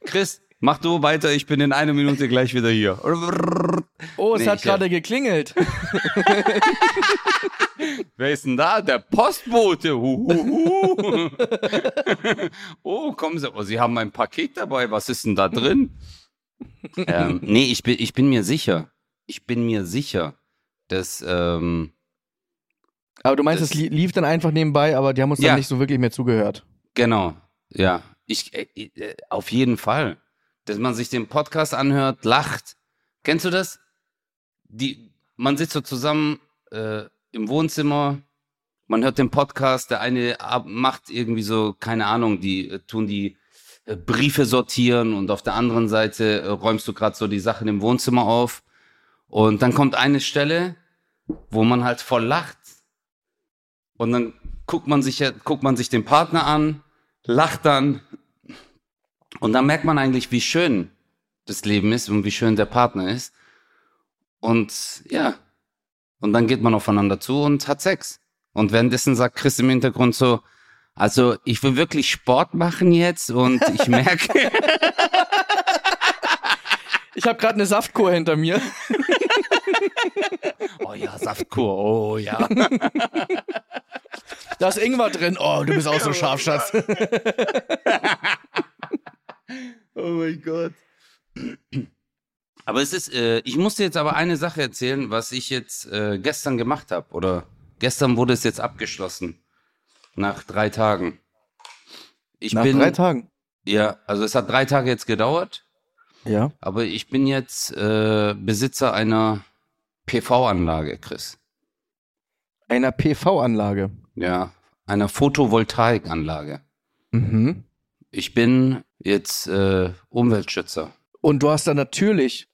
Speaker 1: Chris, mach du weiter. Ich bin in einer Minute gleich wieder hier.
Speaker 2: Oh, es
Speaker 1: Nee,
Speaker 2: hat
Speaker 1: ich-
Speaker 2: gerade geklingelt.
Speaker 1: Wer ist denn da? Der Postbote. Huhuhu. oh, kommen Sie. Oh, Sie haben ein Paket dabei. Was ist denn da drin? ähm, nee, ich bin, ich bin mir sicher. Ich bin mir sicher, dass. Ähm,
Speaker 2: Aber du meinst, es li lief dann einfach nebenbei, aber die haben uns
Speaker 1: Ja.
Speaker 2: dann nicht so wirklich mehr zugehört.
Speaker 1: Genau, ja. Ich, äh, äh, auf jeden Fall. Dass man sich den Podcast anhört, lacht. Kennst du das? Die, man sitzt so zusammen äh, im Wohnzimmer, man hört den Podcast, der eine macht irgendwie so, keine Ahnung, die äh, tun die äh, Briefe sortieren und auf der anderen Seite äh, räumst du gerade so die Sachen im Wohnzimmer auf. Und dann kommt eine Stelle, wo man halt voll lacht. Und dann guckt man sich, guckt man sich den Partner an, lacht dann. Und dann merkt man eigentlich, wie schön das Leben ist und wie schön der Partner ist. Und ja, und dann geht man aufeinander zu und hat Sex. Und währenddessen sagt Chris im Hintergrund so, also ich will wirklich Sport machen jetzt und ich merke,
Speaker 2: Ich habe gerade eine Saftkur hinter mir.
Speaker 1: oh ja, Saftkur, oh ja.
Speaker 2: Da ist Ingwer drin. Oh, du bist auch so scharf, Schatz.
Speaker 1: Oh mein Gott. Aber es ist, äh, ich muss dir jetzt aber eine Sache erzählen, was ich jetzt äh, gestern gemacht habe. Oder gestern wurde es jetzt abgeschlossen. Nach drei Tagen. Ich
Speaker 2: Nach
Speaker 1: bin,
Speaker 2: drei Tagen.
Speaker 1: ja, also es hat drei Tage jetzt gedauert,
Speaker 2: Ja.
Speaker 1: aber ich bin jetzt äh, Besitzer einer PV-Anlage, Chris.
Speaker 2: Einer PV-Anlage.
Speaker 1: Ja, einer Photovoltaikanlage.
Speaker 2: Mhm.
Speaker 1: Ich bin jetzt äh, Umweltschützer.
Speaker 2: Und du hast da natürlich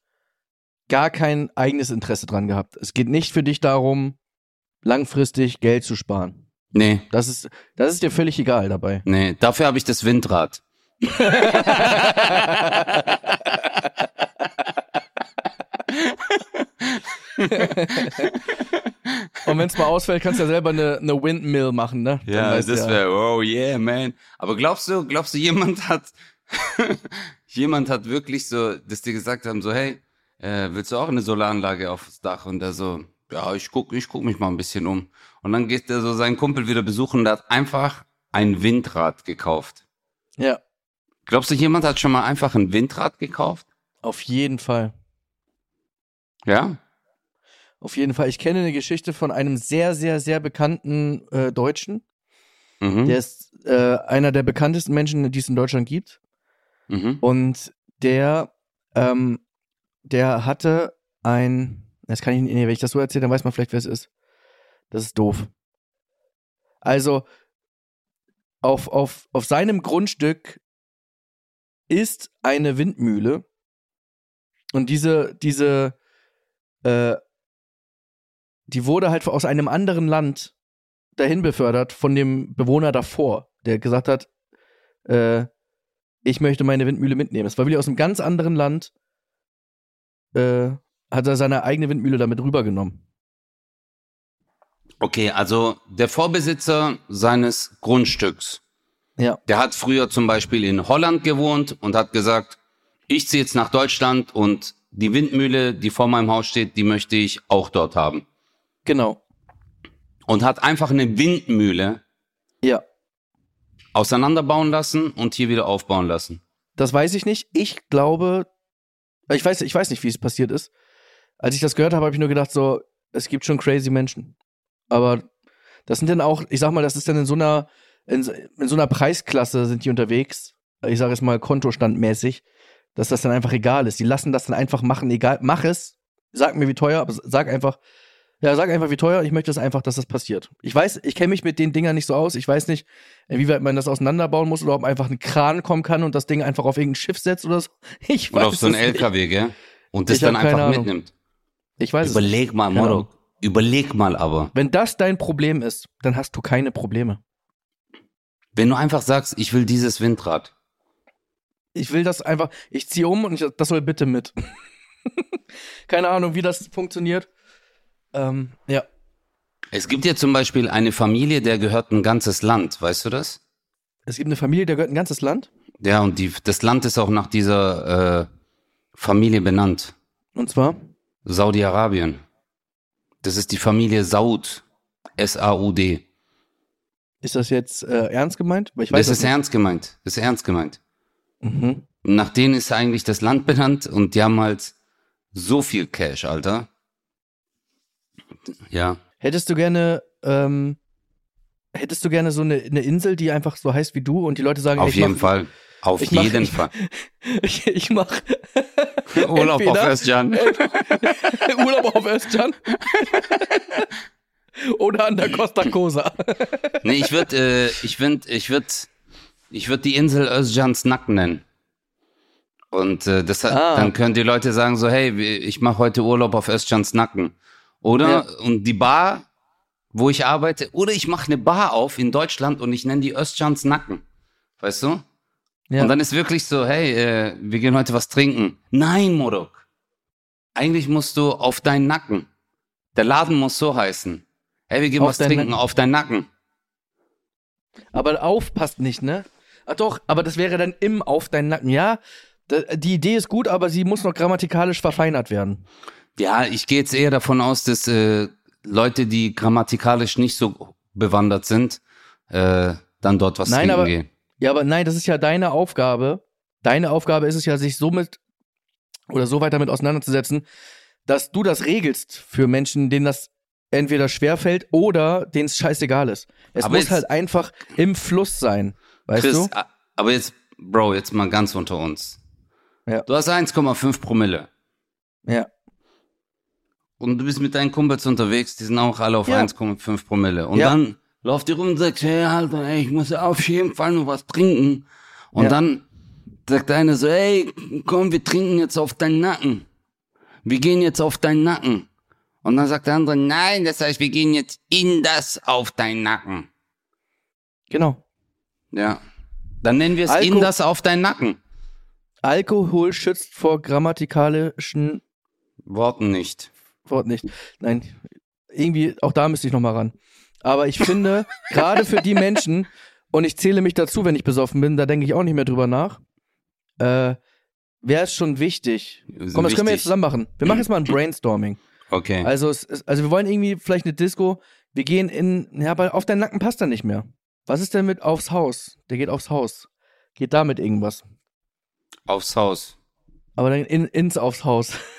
Speaker 2: gar kein eigenes Interesse dran gehabt. Es geht nicht für dich darum, langfristig Geld zu sparen.
Speaker 1: Nee,
Speaker 2: Das ist, das ist dir völlig egal dabei.
Speaker 1: nee, dafür habe ich das Windrad.
Speaker 2: Und wenn es mal ausfällt, kannst du ja selber eine, eine Windmill machen, ne?
Speaker 1: Ja, das wäre, oh yeah, man. Aber glaubst du, glaubst du, jemand hat, jemand hat wirklich so, dass die gesagt haben, so, hey, äh, willst du auch eine Solaranlage aufs Dach? Und er so, ja, ich guck, ich guck mich mal ein bisschen um. Und dann geht er so seinen Kumpel wieder besuchen und der hat einfach ein Windrad gekauft.
Speaker 2: Ja,
Speaker 1: Glaubst du, jemand hat schon mal einfach ein Windrad gekauft?
Speaker 2: auf jeden Fall.
Speaker 1: Ja?
Speaker 2: Auf jeden Fall. Ich kenne eine Geschichte von einem sehr, sehr, sehr bekannten äh, Deutschen.
Speaker 1: Mhm.
Speaker 2: Der ist äh, einer der bekanntesten Menschen, die es in Deutschland gibt.
Speaker 1: Mhm.
Speaker 2: Und der, ähm, der hatte ein, das kann ich nicht, nee, wenn ich das so erzähle, dann weiß man vielleicht, wer es ist. Das ist doof. Also, auf, auf, auf seinem Grundstück ist eine Windmühle. Und diese, diese, äh, die wurde halt aus einem anderen Land dahin befördert von dem Bewohner davor, der gesagt hat, äh, ich möchte meine Windmühle mitnehmen. Es war wirklich aus einem ganz anderen Land, äh, hat er seine eigene Windmühle damit rübergenommen.
Speaker 1: Okay, also der Vorbesitzer seines Grundstücks,
Speaker 2: Ja.
Speaker 1: der hat früher zum Beispiel in Holland gewohnt und hat gesagt, ich ziehe jetzt nach Deutschland und die Windmühle, die vor meinem Haus steht, die möchte ich auch dort haben.
Speaker 2: Genau.
Speaker 1: Und hat einfach eine Windmühle
Speaker 2: Ja.
Speaker 1: auseinanderbauen lassen und hier wieder aufbauen lassen.
Speaker 2: Das weiß ich nicht. Ich glaube, ich weiß, ich weiß nicht, wie es passiert ist. Als ich das gehört habe, habe ich nur gedacht, so, es gibt schon crazy Menschen. Aber das sind dann auch, ich sag mal, das ist dann in so einer, in, so- in so einer Preisklasse sind die unterwegs. Ich sage jetzt mal kontostandmäßig, dass das dann einfach egal ist. Die lassen das dann einfach machen, egal, mach es, sag mir wie teuer, aber sag einfach, ja, sag einfach wie teuer, ich möchte es einfach, dass das passiert. Ich weiß, ich kenne mich mit den Dingern nicht so aus, ich weiß nicht, inwieweit man das auseinanderbauen muss oder ob einfach ein Kran kommen kann und das Ding einfach auf irgendein Schiff setzt oder so. Ich weiß
Speaker 1: Oder auf so einen
Speaker 2: es nicht.
Speaker 1: LKW, gell? Und das
Speaker 2: Ich
Speaker 1: dann einfach
Speaker 2: Ahnung.
Speaker 1: mitnimmt.
Speaker 2: Ich weiß es.
Speaker 1: Überleg mal,
Speaker 2: Keine
Speaker 1: Moro. Überleg mal aber.
Speaker 2: Wenn das dein Problem ist, dann hast du keine Probleme.
Speaker 1: Wenn du einfach sagst, ich will dieses Windrad.
Speaker 2: Ich will das einfach, ich ziehe um und ich, das soll bitte mit. keine Ahnung, wie das funktioniert. Ähm, ja.
Speaker 1: Es gibt ja zum Beispiel eine Familie, der gehört ein ganzes Land, weißt du das?
Speaker 2: Es gibt eine Familie, der gehört ein ganzes Land.
Speaker 1: Ja, und die, das Land ist auch nach dieser äh, Familie benannt.
Speaker 2: Und zwar,
Speaker 1: Saudi-Arabien. Das ist die Familie Saud. S-A-U-D.
Speaker 2: ist das jetzt äh, ernst gemeint?
Speaker 1: Das
Speaker 2: weiß
Speaker 1: ist ernst gemeint. Das ist ernst gemeint.
Speaker 2: Mhm.
Speaker 1: Nach denen ist eigentlich das Land benannt und die haben halt so viel Cash, Alter. Ja.
Speaker 2: Hättest du gerne, ähm, hättest du gerne so eine, eine Insel, die einfach so heißt wie du und die Leute sagen,
Speaker 1: Auf jeden
Speaker 2: mach,
Speaker 1: Fall. Auf
Speaker 2: ich mach-
Speaker 1: jeden
Speaker 2: ich-
Speaker 1: Fall.
Speaker 2: Ich, ich mach
Speaker 1: Urlaub auf Özcan.
Speaker 2: Urlaub auf Özcan. Oder an der Costa Cosa.
Speaker 1: Nee, ich würde, äh, ich würde, ich würde, ich würde die Insel Özcans Nacken nennen. Und äh, das,
Speaker 2: Ah.
Speaker 1: dann können die Leute sagen so, hey, ich mache heute Urlaub auf Özcans Nacken. Oder?
Speaker 2: Ja.
Speaker 1: Und die Bar, wo ich arbeite, oder ich mache eine Bar auf in Deutschland und ich nenne die Özcans Nacken. Weißt du?
Speaker 2: Ja.
Speaker 1: Und dann ist wirklich so, hey, äh, wir gehen heute was trinken. Nein, Modok. Eigentlich musst du auf deinen Nacken. Der Laden muss so heißen. Hey, wir gehen
Speaker 2: Auf
Speaker 1: was trinken
Speaker 2: Nacken.
Speaker 1: auf deinen Nacken.
Speaker 2: Aber auf passt nicht, ne? Ach doch, aber das wäre dann im auf deinen Nacken. Ja, die Idee ist gut, aber sie muss noch grammatikalisch verfeinert werden.
Speaker 1: Ja, ich gehe jetzt eher davon aus, dass äh, Leute, die grammatikalisch nicht so bewandert sind, äh, dann dort was
Speaker 2: Nein, aber-
Speaker 1: gehen.
Speaker 2: Ja, aber nein, das ist ja deine Aufgabe. Deine Aufgabe ist es ja, sich somit oder so weit damit auseinanderzusetzen, dass du das regelst für Menschen, denen das entweder schwerfällt oder denen es scheißegal ist. Es
Speaker 1: Aber
Speaker 2: muss
Speaker 1: jetzt-
Speaker 2: halt einfach im Fluss sein. Weißt
Speaker 1: Chris,
Speaker 2: du?
Speaker 1: aber jetzt, Bro, jetzt mal ganz unter uns.
Speaker 2: Ja.
Speaker 1: Du hast 1,5 Promille.
Speaker 2: Ja.
Speaker 1: Und du bist mit deinen Kumpels unterwegs, die sind auch alle auf
Speaker 2: Ja.
Speaker 1: 1,5 Promille. Und
Speaker 2: Ja.
Speaker 1: dann lauft ihr rum und sagt, hey, Alter, ey, ich muss auf jeden Fall noch was trinken. Und
Speaker 2: Ja.
Speaker 1: dann sagt der eine so, hey, komm, wir trinken jetzt auf deinen Nacken. Wir gehen jetzt auf deinen Nacken. Und dann sagt der andere, nein, das heißt, wir gehen jetzt in das auf deinen Nacken.
Speaker 2: Genau.
Speaker 1: Ja. Dann nennen wir es in das auf deinen Nacken.
Speaker 2: Alkohol schützt vor grammatikalischen
Speaker 1: Worten nicht.
Speaker 2: Wort nicht. Nein, irgendwie, auch da müsste ich noch mal ran. Aber ich finde, gerade für die Menschen, und ich zähle mich dazu, wenn ich besoffen bin, da denke ich auch nicht mehr drüber nach, äh, wäre es schon wichtig. Komm, das können wir jetzt zusammen machen. Wir machen jetzt mal ein Brainstorming.
Speaker 1: Okay.
Speaker 2: Also, es, also wir wollen irgendwie vielleicht eine Disco, wir gehen in, ja, aber auf deinen Nacken passt er nicht mehr. Was ist denn mit aufs Haus? Der geht aufs Haus. Geht damit irgendwas.
Speaker 1: Aufs Haus.
Speaker 2: Aber dann in, ins aufs Haus.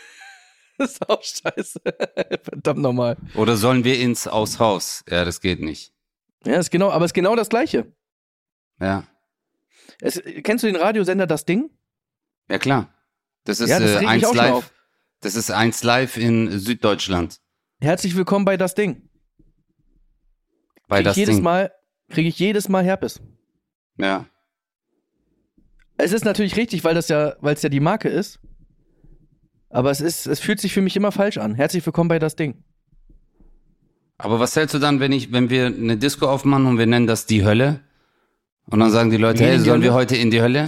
Speaker 2: das ist auch scheiße. Verdammt nochmal.
Speaker 1: Oder sollen wir ins aus Haus? Ja, das geht nicht.
Speaker 2: Ja, ist genau, aber es ist genau das Gleiche.
Speaker 1: Ja.
Speaker 2: Es, kennst du den Radiosender Das Ding?
Speaker 1: Ja, klar. Das ist
Speaker 2: Ja, das
Speaker 1: äh, eins live. Das ist eins live in Süddeutschland.
Speaker 2: Herzlich willkommen bei Das Ding.
Speaker 1: Bei
Speaker 2: Krieg
Speaker 1: das
Speaker 2: ich jedes
Speaker 1: Ding.
Speaker 2: Mal, kriege ich jedes Mal Herpes.
Speaker 1: Ja.
Speaker 2: Es ist natürlich richtig, weil das ja, weil es ja die Marke ist. Aber es ist, es fühlt sich für mich immer falsch an. Herzlich willkommen bei Das Ding.
Speaker 1: Aber was hältst du dann, wenn ich, wenn wir eine Disco aufmachen und wir nennen das die Hölle? Und dann sagen die Leute, hey, sollen wir heute in die Hölle?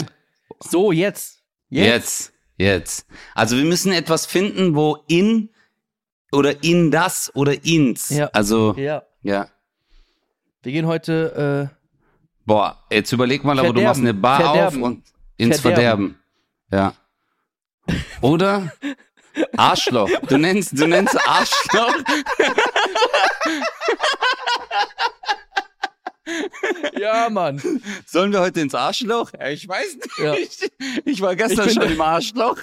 Speaker 2: So, jetzt.
Speaker 1: Jetzt. Jetzt. Also wir müssen etwas finden, wo in oder in das oder ins.
Speaker 2: Ja.
Speaker 1: Also,
Speaker 2: Ja.
Speaker 1: ja.
Speaker 2: Wir gehen heute, äh,
Speaker 1: Boah, jetzt überleg mal, aber du
Speaker 2: Verderben.
Speaker 1: machst eine Bar
Speaker 2: Verderben.
Speaker 1: auf und ins Verderben.
Speaker 2: Verderben.
Speaker 1: Ja. Oder Arschloch. Du nennst, du nennst Arschloch.
Speaker 2: ja, Mann.
Speaker 1: Sollen wir heute ins Arschloch? Ja, ich weiß nicht.
Speaker 2: Ja.
Speaker 1: Ich war gestern
Speaker 2: Ich
Speaker 1: schon im Arschloch.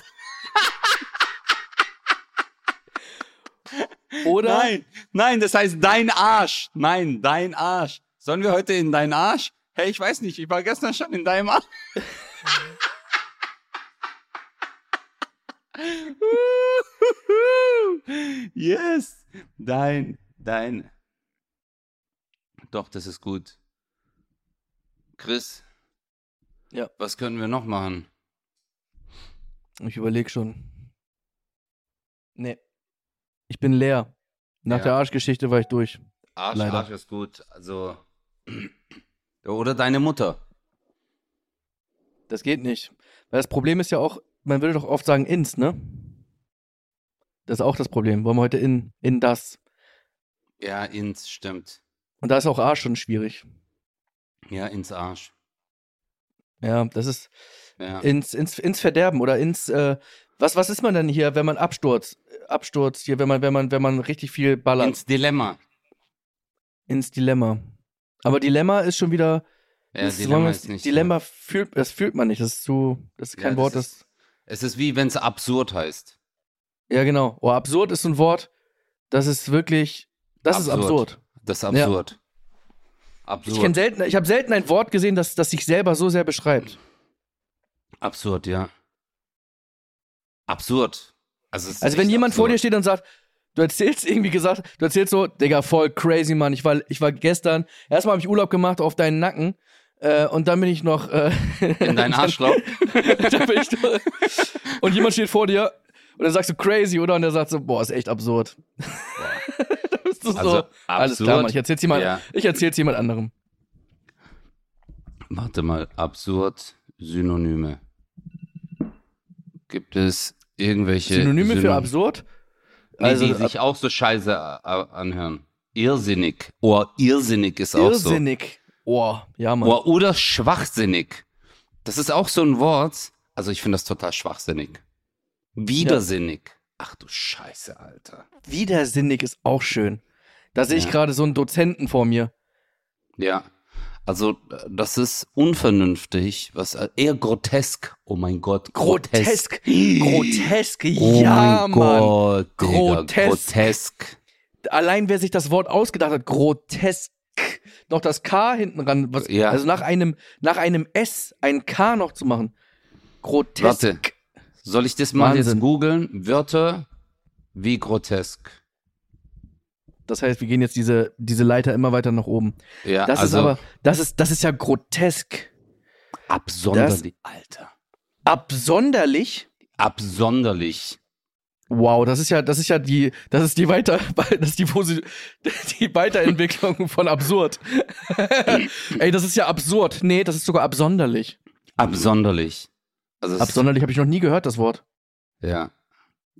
Speaker 2: Oder?
Speaker 1: Nein, nein, das heißt dein Arsch. Nein, dein Arsch. Sollen wir heute in deinen Arsch? Hey, ich weiß nicht, ich war gestern schon in deinem Arsch. Yes, dein, dein. Doch, das ist gut. Chris.
Speaker 2: Ja.
Speaker 1: Was können wir noch machen?
Speaker 2: Ich überlege schon. Nee. Ich bin leer. Nach
Speaker 1: Ja.
Speaker 2: der Arschgeschichte war ich durch.
Speaker 1: Arsch,
Speaker 2: Leider.
Speaker 1: Arsch ist gut. Also. Oder deine Mutter.
Speaker 2: Das geht nicht. Weil das Problem ist ja auch, man würde doch oft sagen ins, ne? Das ist auch das Problem. Wollen wir heute in, in das.
Speaker 1: Ja, ins, stimmt.
Speaker 2: Und da ist auch Arsch schon schwierig.
Speaker 1: Ja, ins Arsch.
Speaker 2: Ja, das ist
Speaker 1: Ja.
Speaker 2: ins, ins, ins Verderben oder ins, äh, was, was ist man denn hier, wenn man Absturz, Absturz hier, wenn man, wenn man, wenn man richtig viel ballert?
Speaker 1: Ins Dilemma.
Speaker 2: ins Dilemma. Aber Dilemma ist schon wieder,
Speaker 1: Ja,
Speaker 2: das
Speaker 1: Dilemma ist nicht.
Speaker 2: Dilemma fühlt, das fühlt man nicht, das ist zu, das ist
Speaker 1: Ja,
Speaker 2: kein
Speaker 1: das
Speaker 2: Wort, das,
Speaker 1: ist- Es ist wie wenn es absurd heißt.
Speaker 2: ja genau. Oh, absurd ist so ein Wort, das ist wirklich, das ist
Speaker 1: Absurd.
Speaker 2: absurd.
Speaker 1: Das ist absurd.
Speaker 2: Ich
Speaker 1: Absurd.
Speaker 2: selten, ich habe selten ein Wort gesehen, das, das sich selber so sehr beschreibt.
Speaker 1: absurd, ja. Absurd. Also,
Speaker 2: Also wenn jemand vor dir
Speaker 1: absurd.
Speaker 2: steht und sagt, du erzählst irgendwie gesagt, du erzählst so, Digga, voll crazy, Mann. Ich war, ich war gestern, erstmal habe ich Urlaub gemacht auf deinen Nacken. Äh, und dann bin ich noch äh,
Speaker 1: In dein Arschloch.
Speaker 2: und jemand steht vor dir und dann sagst du crazy, oder? Und der sagt so, boah, ist echt absurd. da bist du
Speaker 1: Also,
Speaker 2: so, alles
Speaker 1: absurd,
Speaker 2: klar, Mann, ich erzähl's jemand,
Speaker 1: ja.
Speaker 2: ich erzähl's jemand anderem.
Speaker 1: Warte mal, absurd, Synonyme. Gibt es irgendwelche
Speaker 2: Synonyme für
Speaker 1: Synonym-
Speaker 2: absurd?
Speaker 1: Nee,
Speaker 2: Also
Speaker 1: die
Speaker 2: ab-
Speaker 1: sich auch so scheiße äh, anhören. Irrsinnig. Oh, irrsinnig ist auch so.
Speaker 2: irrsinnig. Oh, ja, Mann.
Speaker 1: Oh, oder schwachsinnig. Das ist auch so ein Wort. Also ich finde das total schwachsinnig. Widersinnig. Ach du Scheiße, Alter.
Speaker 2: Widersinnig ist auch schön. Da sehe ich
Speaker 1: Ja.
Speaker 2: gerade so einen Dozenten vor mir.
Speaker 1: Ja. Also äh, das ist unvernünftig, was äh, eher grotesk. Oh mein Gott, grotesk.
Speaker 2: Grotesk,
Speaker 1: Oh
Speaker 2: ja,
Speaker 1: mein
Speaker 2: Mann.
Speaker 1: Gott, Digga,
Speaker 2: Grotesk.
Speaker 1: grotesk.
Speaker 2: Allein wer sich das Wort ausgedacht hat, grotesk. Noch das K hinten ran. Was,
Speaker 1: Ja.
Speaker 2: Also nach einem, nach einem S ein K noch zu machen. Grotesk.
Speaker 1: Warte. Soll ich das mal
Speaker 2: Wahnsinn.
Speaker 1: jetzt googeln? Wörter, Wie grotesk.
Speaker 2: Das heißt, wir gehen jetzt diese, diese Leiter immer weiter nach oben.
Speaker 1: Ja,
Speaker 2: Das
Speaker 1: also
Speaker 2: ist aber, das ist, das ist ja grotesk.
Speaker 1: absonderlich. Alter.
Speaker 2: Absonderlich.
Speaker 1: Absonderlich.
Speaker 2: Wow, das ist ja, das ist ja die, das ist die weiter, das ist die, Posi- die Weiterentwicklung von absurd. Ey, das ist ja absurd. Nee, das ist sogar absonderlich.
Speaker 1: Absonderlich. Also
Speaker 2: Absonderlich habe ich noch nie gehört, das Wort.
Speaker 1: Ja.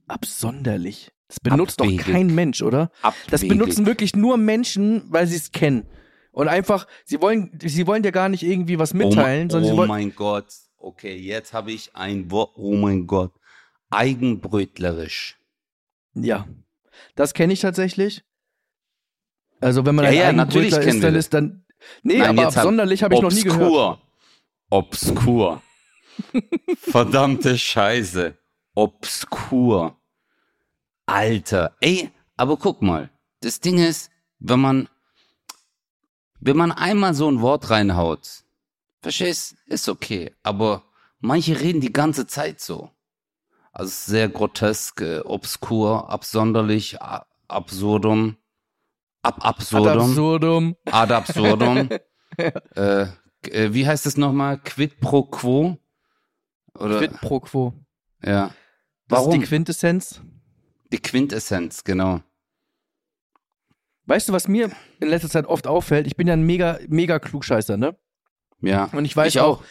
Speaker 2: Absonderlich. Das benutzt
Speaker 1: Abwegig.
Speaker 2: doch kein Mensch, oder? Das
Speaker 1: Abwegig.
Speaker 2: benutzen wirklich nur Menschen, weil sie es kennen. Und einfach, sie wollen, sie wollen dir gar nicht irgendwie was mitteilen,
Speaker 1: oh,
Speaker 2: sondern
Speaker 1: oh
Speaker 2: sie wollen.
Speaker 1: mein Gott. Okay, jetzt habe ich ein Wort. Oh mein Gott. Eigenbrötlerisch.
Speaker 2: Ja. Das kenne ich tatsächlich. Also, wenn man
Speaker 1: Ja,
Speaker 2: ein
Speaker 1: ja, natürlich
Speaker 2: ist, dann ist dann. Nee,
Speaker 1: Nein,
Speaker 2: aber
Speaker 1: hab-
Speaker 2: absonderlich habe ich noch nie gehört.
Speaker 1: Obskur. Verdammte Scheiße. Obskur. Alter. Ey, aber guck mal. Das Ding ist, wenn man, wenn man einmal so ein Wort reinhaut, verstehst, ist okay. Aber manche reden die ganze Zeit so. Also sehr grotesk, äh, obskur, absonderlich, absurdum, ab
Speaker 2: Ad
Speaker 1: absurdum
Speaker 2: absurdum.
Speaker 1: ad absurdum. äh, äh, wie heißt es nochmal? Quid pro quo? Oder,
Speaker 2: Quid pro quo.
Speaker 1: ja.
Speaker 2: Das
Speaker 1: Warum?
Speaker 2: ist die Quintessenz.
Speaker 1: Die Quintessenz, genau.
Speaker 2: Weißt du, was mir in letzter Zeit oft auffällt? Ich bin ja ein mega, mega Klugscheißer, ne?
Speaker 1: Ja.
Speaker 2: Und ich weiß
Speaker 1: Ich auch.
Speaker 2: auch,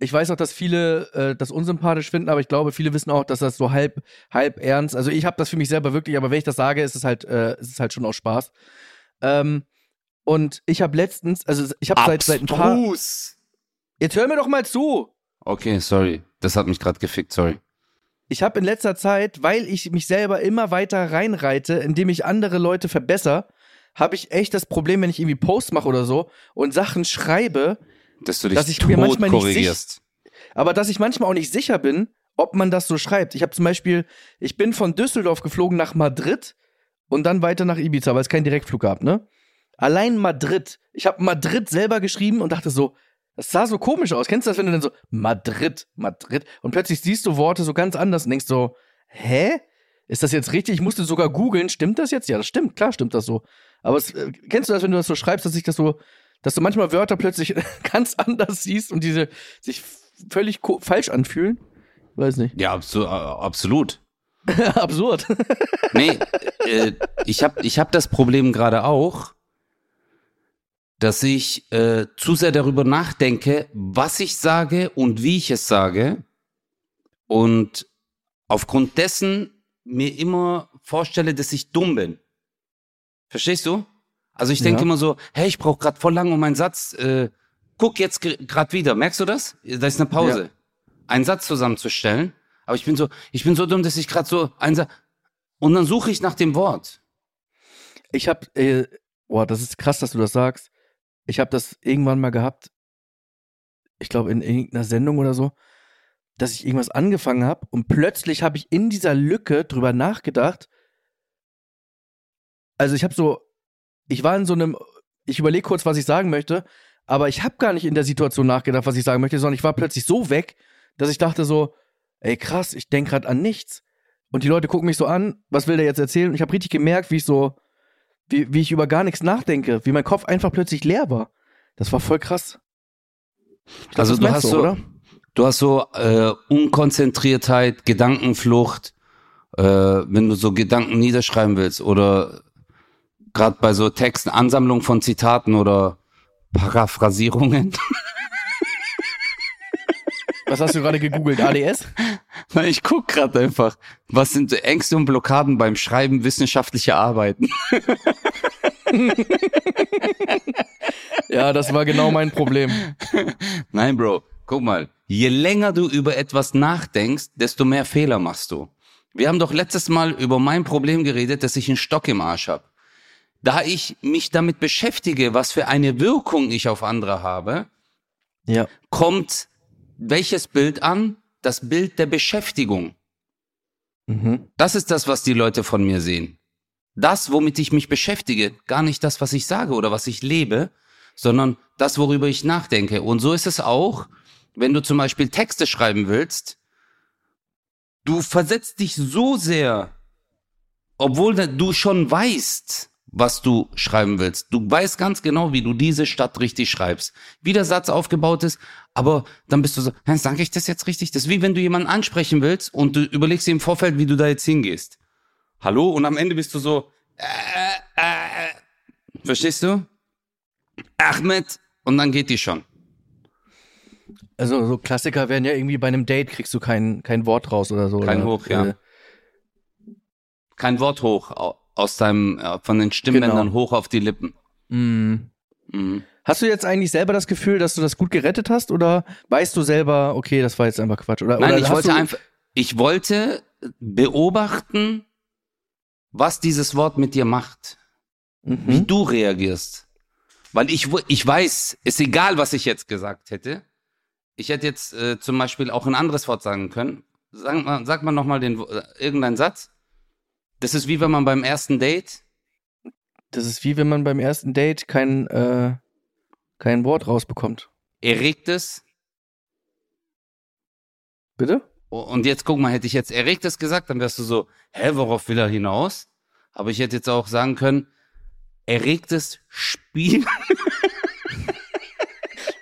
Speaker 2: ich weiß auch, dass viele äh, das unsympathisch finden, aber ich glaube, viele wissen auch, dass das so halb, halb ernst. Also ich habe das für mich selber wirklich, aber wenn ich das sage, ist es halt, äh, ist es halt schon auch Spaß. Ähm, und ich habe letztens, also ich habe seit, seit ein paar. Jetzt hör mir doch mal zu.
Speaker 1: Okay, sorry. Das hat mich gerade gefickt, sorry.
Speaker 2: Ich habe in letzter Zeit, weil ich mich selber immer weiter reinreite, indem ich andere Leute verbessere, habe ich echt das Problem, wenn ich irgendwie Posts mache oder so und Sachen schreibe,
Speaker 1: Dass du dich
Speaker 2: Dass ich mir manchmal nicht
Speaker 1: korrigierst.
Speaker 2: aber dass ich manchmal auch nicht sicher bin, ob man das so schreibt. Ich habe zum Beispiel, ich bin von Düsseldorf geflogen nach Madrid und dann weiter nach Ibiza, weil es keinen Direktflug gab, ne? Allein Madrid. Ich habe Madrid selber geschrieben und dachte so, das sah so komisch aus. Kennst du das, wenn du dann so Madrid, Madrid und plötzlich siehst du Worte so ganz anders und denkst so, hä? Ist das jetzt richtig? Ich musste sogar googeln, stimmt das jetzt? Ja, das stimmt, klar stimmt das so. Aber es, äh, kennst du das, wenn du das so schreibst, dass sich das so, dass du manchmal Wörter plötzlich ganz anders siehst und diese sich völlig falsch anfühlen? Weiß nicht.
Speaker 1: Ja, absu äh, absolut.
Speaker 2: Absurd.
Speaker 1: Nee, äh, ich habe ich hab das Problem gerade auch, dass ich äh, zu sehr darüber nachdenke, was ich sage und wie ich es sage. Und aufgrund dessen mir immer vorstelle, dass ich dumm bin. Verstehst du? Also ich denke
Speaker 2: Ja.
Speaker 1: immer so, hey, ich brauche gerade voll lang um einen Satz. Äh, guck jetzt gerade wieder. Merkst du das? Da ist eine Pause. Einen Satz zusammenzustellen. Aber ich bin so, ich bin so dumm, dass ich gerade so einen Satz. Und dann suche ich nach dem Wort.
Speaker 2: Ich habe, äh, boah, das ist krass, dass du das sagst. Ich habe das irgendwann mal gehabt, ich glaube in irgendeiner Sendung oder so, dass ich irgendwas angefangen habe und plötzlich habe ich in dieser Lücke drüber nachgedacht. Also ich habe so, ich war in so einem, ich überlege kurz, was ich sagen möchte, aber ich habe gar nicht in der Situation nachgedacht, was ich sagen möchte, sondern ich war plötzlich so weg, dass ich dachte so, ey krass, ich denke gerade an nichts. Und die Leute gucken mich so an, was will der jetzt erzählen? Und ich habe richtig gemerkt, wie ich so, wie, wie ich über gar nichts nachdenke, wie mein Kopf einfach plötzlich leer war. Das war voll krass. Glaub,
Speaker 1: Also du hast so, du hast so äh, Unkonzentriertheit, Gedankenflucht, äh, wenn du so Gedanken niederschreiben willst oder gerade bei so Texten, Ansammlung von Zitaten oder Paraphrasierungen.
Speaker 2: Was hast du gerade gegoogelt? ADS?
Speaker 1: Na, Ich guck gerade einfach, was sind Ängste und Blockaden beim Schreiben wissenschaftlicher Arbeiten?
Speaker 2: Ja, das war genau mein Problem.
Speaker 1: Nein, Bro, guck mal. Je länger du über etwas nachdenkst, desto mehr Fehler machst du. Wir haben doch letztes Mal über mein Problem geredet, dass ich einen Stock im Arsch habe. Da ich mich damit beschäftige, was für eine Wirkung ich auf andere habe,
Speaker 2: Ja.
Speaker 1: kommt welches Bild an? Das Bild der Beschäftigung.
Speaker 2: Mhm.
Speaker 1: Das ist das, was die Leute von mir sehen. Das, womit ich mich beschäftige, gar nicht das, was ich sage oder was ich lebe, sondern das, worüber ich nachdenke. Und so ist es auch, wenn du zum Beispiel Texte schreiben willst. Du versetzt dich so sehr obwohl du schon weißt, was du schreiben willst. Du weißt ganz genau, wie du diese Stadt richtig schreibst, wie der Satz aufgebaut ist, aber dann bist du so, sage ich das jetzt richtig? Das ist wie wenn du jemanden ansprechen willst und du überlegst dir im Vorfeld, wie du da jetzt hingehst. Hallo? Und am Ende bist du so, äh, äh, verstehst du? Ahmed und dann geht die schon.
Speaker 2: Also so Klassiker werden ja irgendwie bei einem Date kriegst du kein, kein Wort raus oder so.
Speaker 1: Kein
Speaker 2: oder?
Speaker 1: Hoch, ja. Äh, kein Wort hoch aus deinem, äh, von den Stimmbändern genau. hoch auf die Lippen.
Speaker 2: Mm. Mhm. Hast du jetzt eigentlich selber das Gefühl, dass du das gut gerettet hast oder weißt du selber, okay, das war jetzt einfach Quatsch? Oder,
Speaker 1: Nein,
Speaker 2: oder
Speaker 1: ich wollte einfach, ich wollte beobachten, was dieses Wort mit dir macht. Mhm. Wie du reagierst. Weil ich, ich weiß, ist egal, was ich jetzt gesagt hätte. Ich hätte jetzt äh, zum Beispiel auch ein anderes Wort sagen können. Sag mal, sag mal nochmal den, äh, irgendeinen Satz. Das ist wie wenn man beim ersten Date.
Speaker 2: Das ist wie wenn man beim ersten Date kein, äh, kein Wort rausbekommt.
Speaker 1: Erregtes.
Speaker 2: Bitte?
Speaker 1: Und jetzt guck mal, hätte ich jetzt erregtes gesagt, dann wärst du so, hä, worauf will er hinaus? Aber ich hätte jetzt auch sagen können, erregtes Spiel.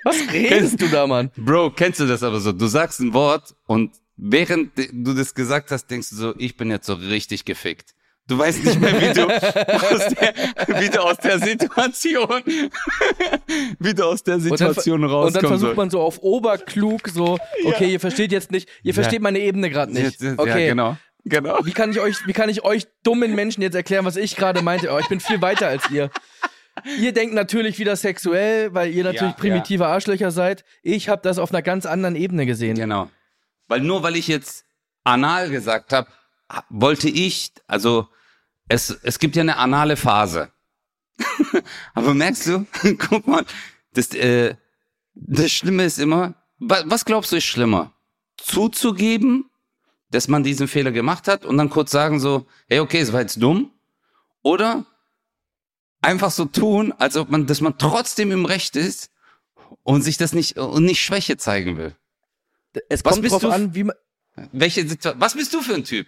Speaker 2: Was redest du da, Mann?
Speaker 1: Bro, kennst du das aber so? Du sagst ein Wort und während du das gesagt hast, denkst du so, ich bin jetzt so richtig gefickt. Du weißt nicht mehr, wie du aus der, wie du aus der Situation, wie du aus der Situation rauskommst. Und dann
Speaker 2: versucht man so auf oberklug so, okay, ja. ihr versteht jetzt nicht, ihr versteht ja. meine Ebene gerade nicht. Okay,
Speaker 1: ja, genau. Genau.
Speaker 2: Wie kann ich euch, wie kann ich euch dummen Menschen jetzt erklären, was ich gerade meinte? Oh, ich bin viel weiter als ihr. Ihr denkt natürlich wieder sexuell, weil ihr natürlich ja, primitive ja. Arschlöcher seid. Ich habe das auf einer ganz anderen Ebene gesehen.
Speaker 1: Genau. Weil nur weil ich jetzt anal gesagt habe, wollte ich, also es, es gibt ja eine anale Phase. Aber merkst du, guck mal, das, äh, das Schlimme ist immer, was glaubst du ist schlimmer? Zuzugeben, dass man diesen Fehler gemacht hat und dann kurz sagen so, hey, okay, es war jetzt dumm. Oder einfach so tun, als ob man, dass man trotzdem im Recht ist und sich das nicht, und nicht Schwäche zeigen will.
Speaker 2: Es kommt was drauf du, an, wie man,
Speaker 1: welche Situation, was bist du für ein Typ?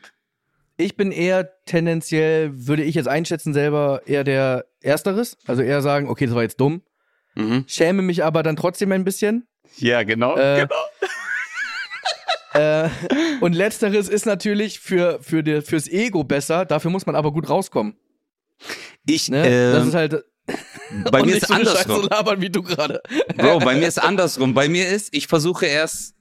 Speaker 2: Ich bin eher tendenziell, würde ich jetzt einschätzen selber, eher der Ersteres. Also eher sagen, okay, das war jetzt dumm. Mhm. Schäme mich aber dann trotzdem ein bisschen.
Speaker 1: Ja, genau. Äh, genau.
Speaker 2: äh, und letzteres ist natürlich für, für die, fürs Ego besser, dafür muss man aber gut rauskommen.
Speaker 1: Ich, ne? äh,
Speaker 2: das ist halt.
Speaker 1: Bei mir ist so andersrum.
Speaker 2: So labern wie du gerade.
Speaker 1: Bro, bei mir ist andersrum. Bei mir ist, ich versuche erst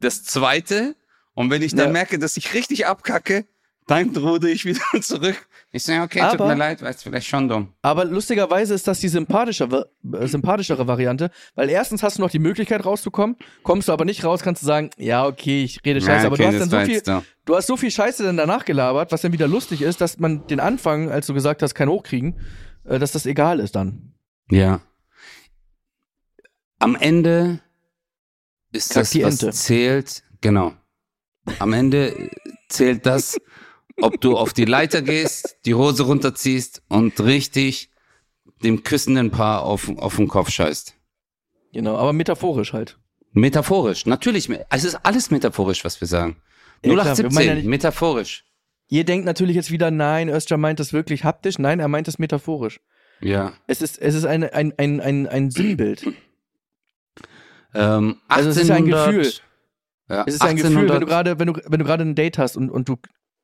Speaker 1: das zweite und wenn ich dann ja. merke, dass ich richtig abkacke, dann rude ich wieder zurück. Ich sage, okay, aber, tut mir leid, weil es vielleicht schon dumm.
Speaker 2: Aber lustigerweise ist das die sympathische, äh, sympathischere Variante, weil erstens hast du noch die Möglichkeit rauszukommen, kommst du aber nicht raus, kannst du sagen, ja, okay, ich rede Scheiße, ja, okay, aber du hast dann so viel, da. du hast so viel Scheiße dann danach gelabert, was dann wieder lustig ist, dass man den Anfang, als du gesagt hast, kein Hochkriegen, äh, dass das egal ist dann.
Speaker 1: Ja. Am Ende ist Sag das, was Ente. zählt, genau. Am Ende zählt das, ob du auf die Leiter gehst, die Hose runterziehst und richtig dem küssenden Paar auf, auf den Kopf scheißt.
Speaker 2: Genau, aber metaphorisch halt.
Speaker 1: Metaphorisch, natürlich. Es ist alles metaphorisch, was wir sagen. Ja, 0817, ja nicht, metaphorisch.
Speaker 2: Ihr denkt natürlich jetzt wieder, nein, Özcan meint das wirklich haptisch. Nein, er meint es metaphorisch.
Speaker 1: Ja.
Speaker 2: Es ist, es ist eine, ein, ein, ein, ein Sinnbild.
Speaker 1: Ähm, 1800,
Speaker 2: also es ist ein Gefühl. Ja, es ist 1800, ein Gefühl, wenn du gerade, wenn du, wenn du gerade ein Date hast und, und du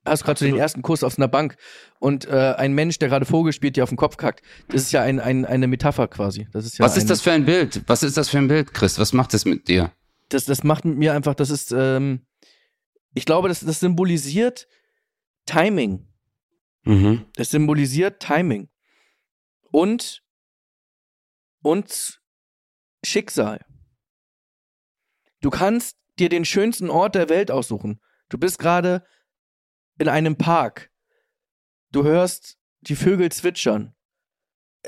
Speaker 2: hast gerade so den ersten Kurs auf einer Bank und äh, ein Mensch, der gerade Vogel spielt, dir auf den Kopf kackt. Das ist ja ein, ein, eine Metapher quasi. Das ist ja
Speaker 1: Was ist das für ein Bild? Was ist das für ein Bild, Chris? Was macht das mit dir?
Speaker 2: Das, das macht mit mir einfach, das ist, ähm, ich glaube, das, das symbolisiert Timing.
Speaker 1: Mhm.
Speaker 2: Das symbolisiert Timing. Und, und Schicksal. Du kannst dir den schönsten Ort der Welt aussuchen. Du bist gerade in einem Park. Du hörst die Vögel zwitschern.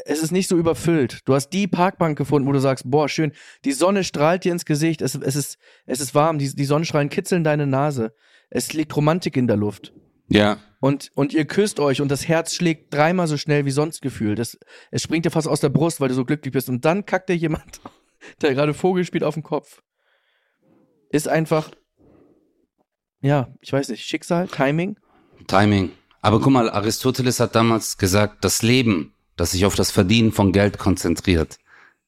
Speaker 2: Es ist nicht so überfüllt. Du hast die Parkbank gefunden, wo du sagst, boah, schön. Die Sonne strahlt dir ins Gesicht. Es, es, ist, es ist warm. Die, die Sonnenstrahlen kitzeln deine Nase. Es liegt Romantik in der Luft.
Speaker 1: Ja.
Speaker 2: Und, und ihr küsst euch und das Herz schlägt dreimal so schnell wie sonst gefühlt. Das, es springt dir fast aus der Brust, weil du so glücklich bist. Und dann kackt dir jemand, der gerade Vogel spielt, auf den Kopf. Ist einfach ja, ich weiß nicht, Schicksal, Timing?
Speaker 1: Timing. Aber guck mal, Aristoteles hat damals gesagt, das Leben, das sich auf das Verdienen von Geld konzentriert,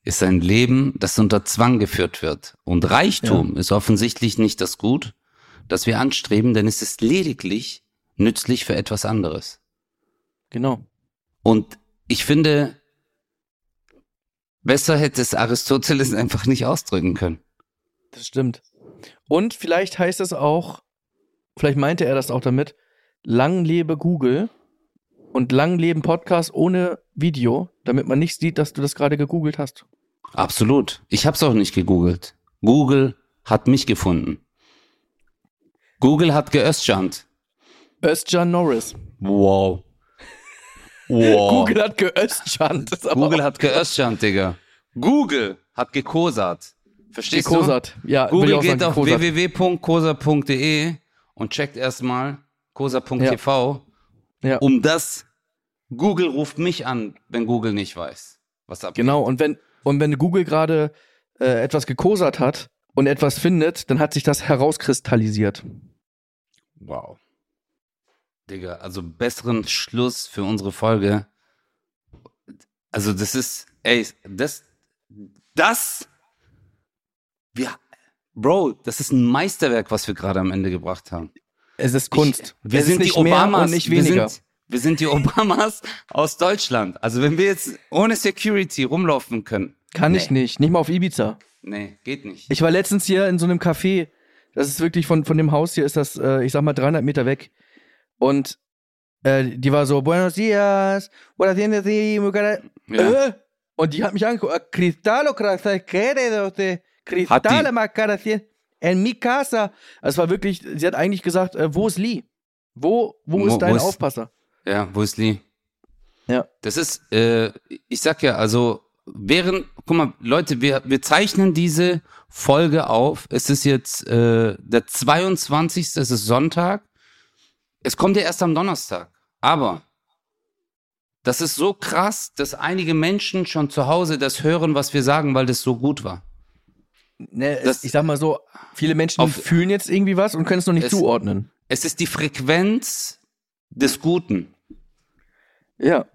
Speaker 1: ist ein Leben, das unter Zwang geführt wird. Und Reichtum ja. ist offensichtlich nicht das Gut, das wir anstreben, denn es ist lediglich nützlich für etwas anderes.
Speaker 2: Genau.
Speaker 1: Und ich finde, besser hätte es Aristoteles einfach nicht ausdrücken können.
Speaker 2: Das stimmt. Und vielleicht heißt es auch, vielleicht meinte er das auch damit, lang lebe Google und lang leben Podcast ohne Video, damit man nicht sieht, dass du das gerade gegoogelt hast.
Speaker 1: Absolut. Ich habe es auch nicht gegoogelt. Google hat mich gefunden. Google hat geöstschant.
Speaker 2: Östjan Norris.
Speaker 1: Wow.
Speaker 2: Wow. Google hat geöstschant.
Speaker 1: Google hat geöstschant, Digga. Google hat gekosat. Verstehst gekosat. du? Ja, Google geht auf www.kosa.de und checkt erstmal kosa.tv, ja. ja. um das Google ruft mich an, wenn Google nicht weiß, was
Speaker 2: abgeht. Genau, und wenn, und wenn Google gerade äh, etwas gekosert hat und etwas findet, dann hat sich das herauskristallisiert.
Speaker 1: Wow. Digga, also besseren Schluss für unsere Folge. Also das ist, ey, das, das, wir, Bro, das ist ein Meisterwerk, was wir gerade am Ende gebracht haben.
Speaker 2: Es ist Kunst.
Speaker 1: Ich, wir
Speaker 2: es
Speaker 1: sind die Obamas, und nicht weniger. Wir sind, wir sind die Obamas aus Deutschland. Also wenn wir jetzt ohne Security rumlaufen können.
Speaker 2: Kann nee. ich nicht, nicht mal auf Ibiza.
Speaker 1: Nee, geht nicht.
Speaker 2: Ich war letztens hier in so einem Café. Das ist wirklich von, von dem Haus hier, ist das, äh, ich sag mal, 300 Meter weg. Und äh, die war so, Buenos dias, buenas tardes, ja. äh? Und die hat mich angeguckt, ah, Cristal o Cristal, Macara, en mi casa. Es war wirklich, sie hat eigentlich gesagt, äh, wo ist Lee? Wo, wo, wo ist dein wo ist, Aufpasser?
Speaker 1: Ja, wo ist Lee?
Speaker 2: Ja.
Speaker 1: Das ist, äh, ich sag ja, also, während, guck mal, Leute, wir, wir zeichnen diese Folge auf. Es ist jetzt äh, der 22. Es ist Sonntag. Es kommt ja erst am Donnerstag. Aber das ist so krass, dass einige Menschen schon zu Hause das hören, was wir sagen, weil das so gut war.
Speaker 2: Ne, das, ich sag mal so, viele Menschen auf, fühlen jetzt irgendwie was und können es noch nicht es, zuordnen.
Speaker 1: Es ist die Frequenz des Guten.
Speaker 2: Ja.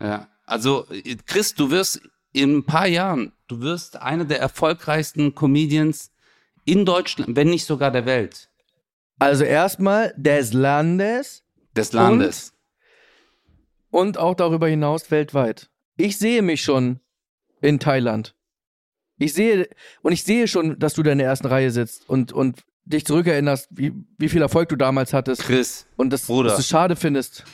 Speaker 1: Ja. Also, Chris, du wirst in ein paar Jahren, du wirst einer der erfolgreichsten Comedians in Deutschland, wenn nicht sogar der Welt.
Speaker 2: Also erstmal des Landes.
Speaker 1: Des Landes.
Speaker 2: Und, und auch darüber hinaus weltweit. Ich sehe mich schon in Thailand. Ich sehe, und ich sehe schon, dass du da in der ersten Reihe sitzt und, und dich zurückerinnerst, wie, wie viel Erfolg du damals hattest.
Speaker 1: Chris.
Speaker 2: Und das, Bruder. dass du schade findest.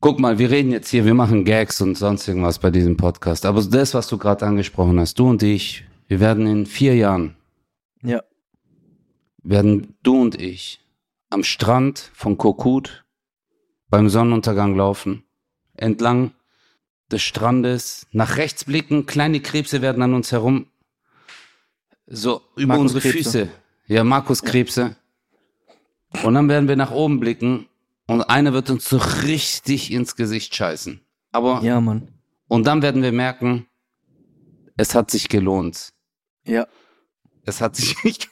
Speaker 1: Guck mal, wir reden jetzt hier, wir machen Gags und sonst irgendwas bei diesem Podcast. Aber das, was du gerade angesprochen hast, du und ich, wir werden in vier Jahren.
Speaker 2: Ja.
Speaker 1: Werden du und ich am Strand von Kokut beim Sonnenuntergang laufen, entlang des Strandes, nach rechts blicken, kleine Krebse werden an uns herum, so über Markus unsere Krebse. Füße. Ja, Markus Krebse. Und dann werden wir nach oben blicken und einer wird uns so richtig ins Gesicht scheißen. Aber.
Speaker 2: Ja, Mann.
Speaker 1: Und dann werden wir merken, es hat sich gelohnt.
Speaker 2: Ja.
Speaker 1: Es hat sich nicht.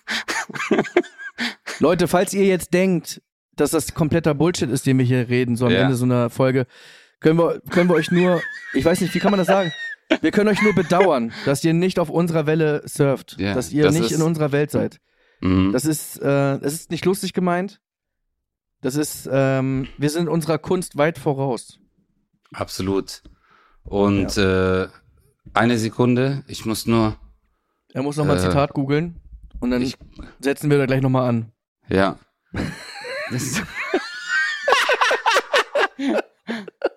Speaker 2: Leute, falls ihr jetzt denkt, dass das kompletter Bullshit ist, den wir hier reden, so am ja. Ende so einer Folge, können wir, können wir euch nur, ich weiß nicht, wie kann man das sagen? Wir können euch nur bedauern, dass ihr nicht auf unserer Welle surft, ja, dass ihr das nicht in unserer Welt seid. Mhm. Das ist, äh, das ist nicht lustig gemeint. Das ist, ähm, wir sind unserer Kunst weit voraus.
Speaker 1: Absolut. Und ja. äh, eine Sekunde, ich muss nur.
Speaker 2: Er muss nochmal äh, Zitat googeln und dann ich, setzen wir da gleich nochmal an.
Speaker 1: Ja.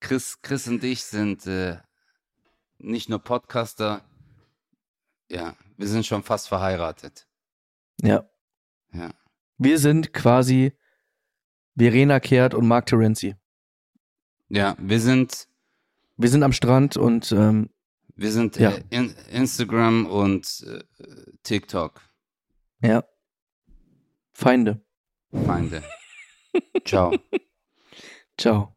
Speaker 1: Chris, Chris und ich sind äh, nicht nur Podcaster, ja, wir sind schon fast verheiratet.
Speaker 2: Ja.
Speaker 1: Ja.
Speaker 2: Wir sind quasi Verena Kehrt und Mark Terenzi.
Speaker 1: Ja, wir sind.
Speaker 2: Wir sind am Strand und. Ähm,
Speaker 1: wir sind ja. äh, in Instagram und äh, TikTok.
Speaker 2: Ja. Feinde.
Speaker 1: Feinde. Ciao.
Speaker 2: Ciao.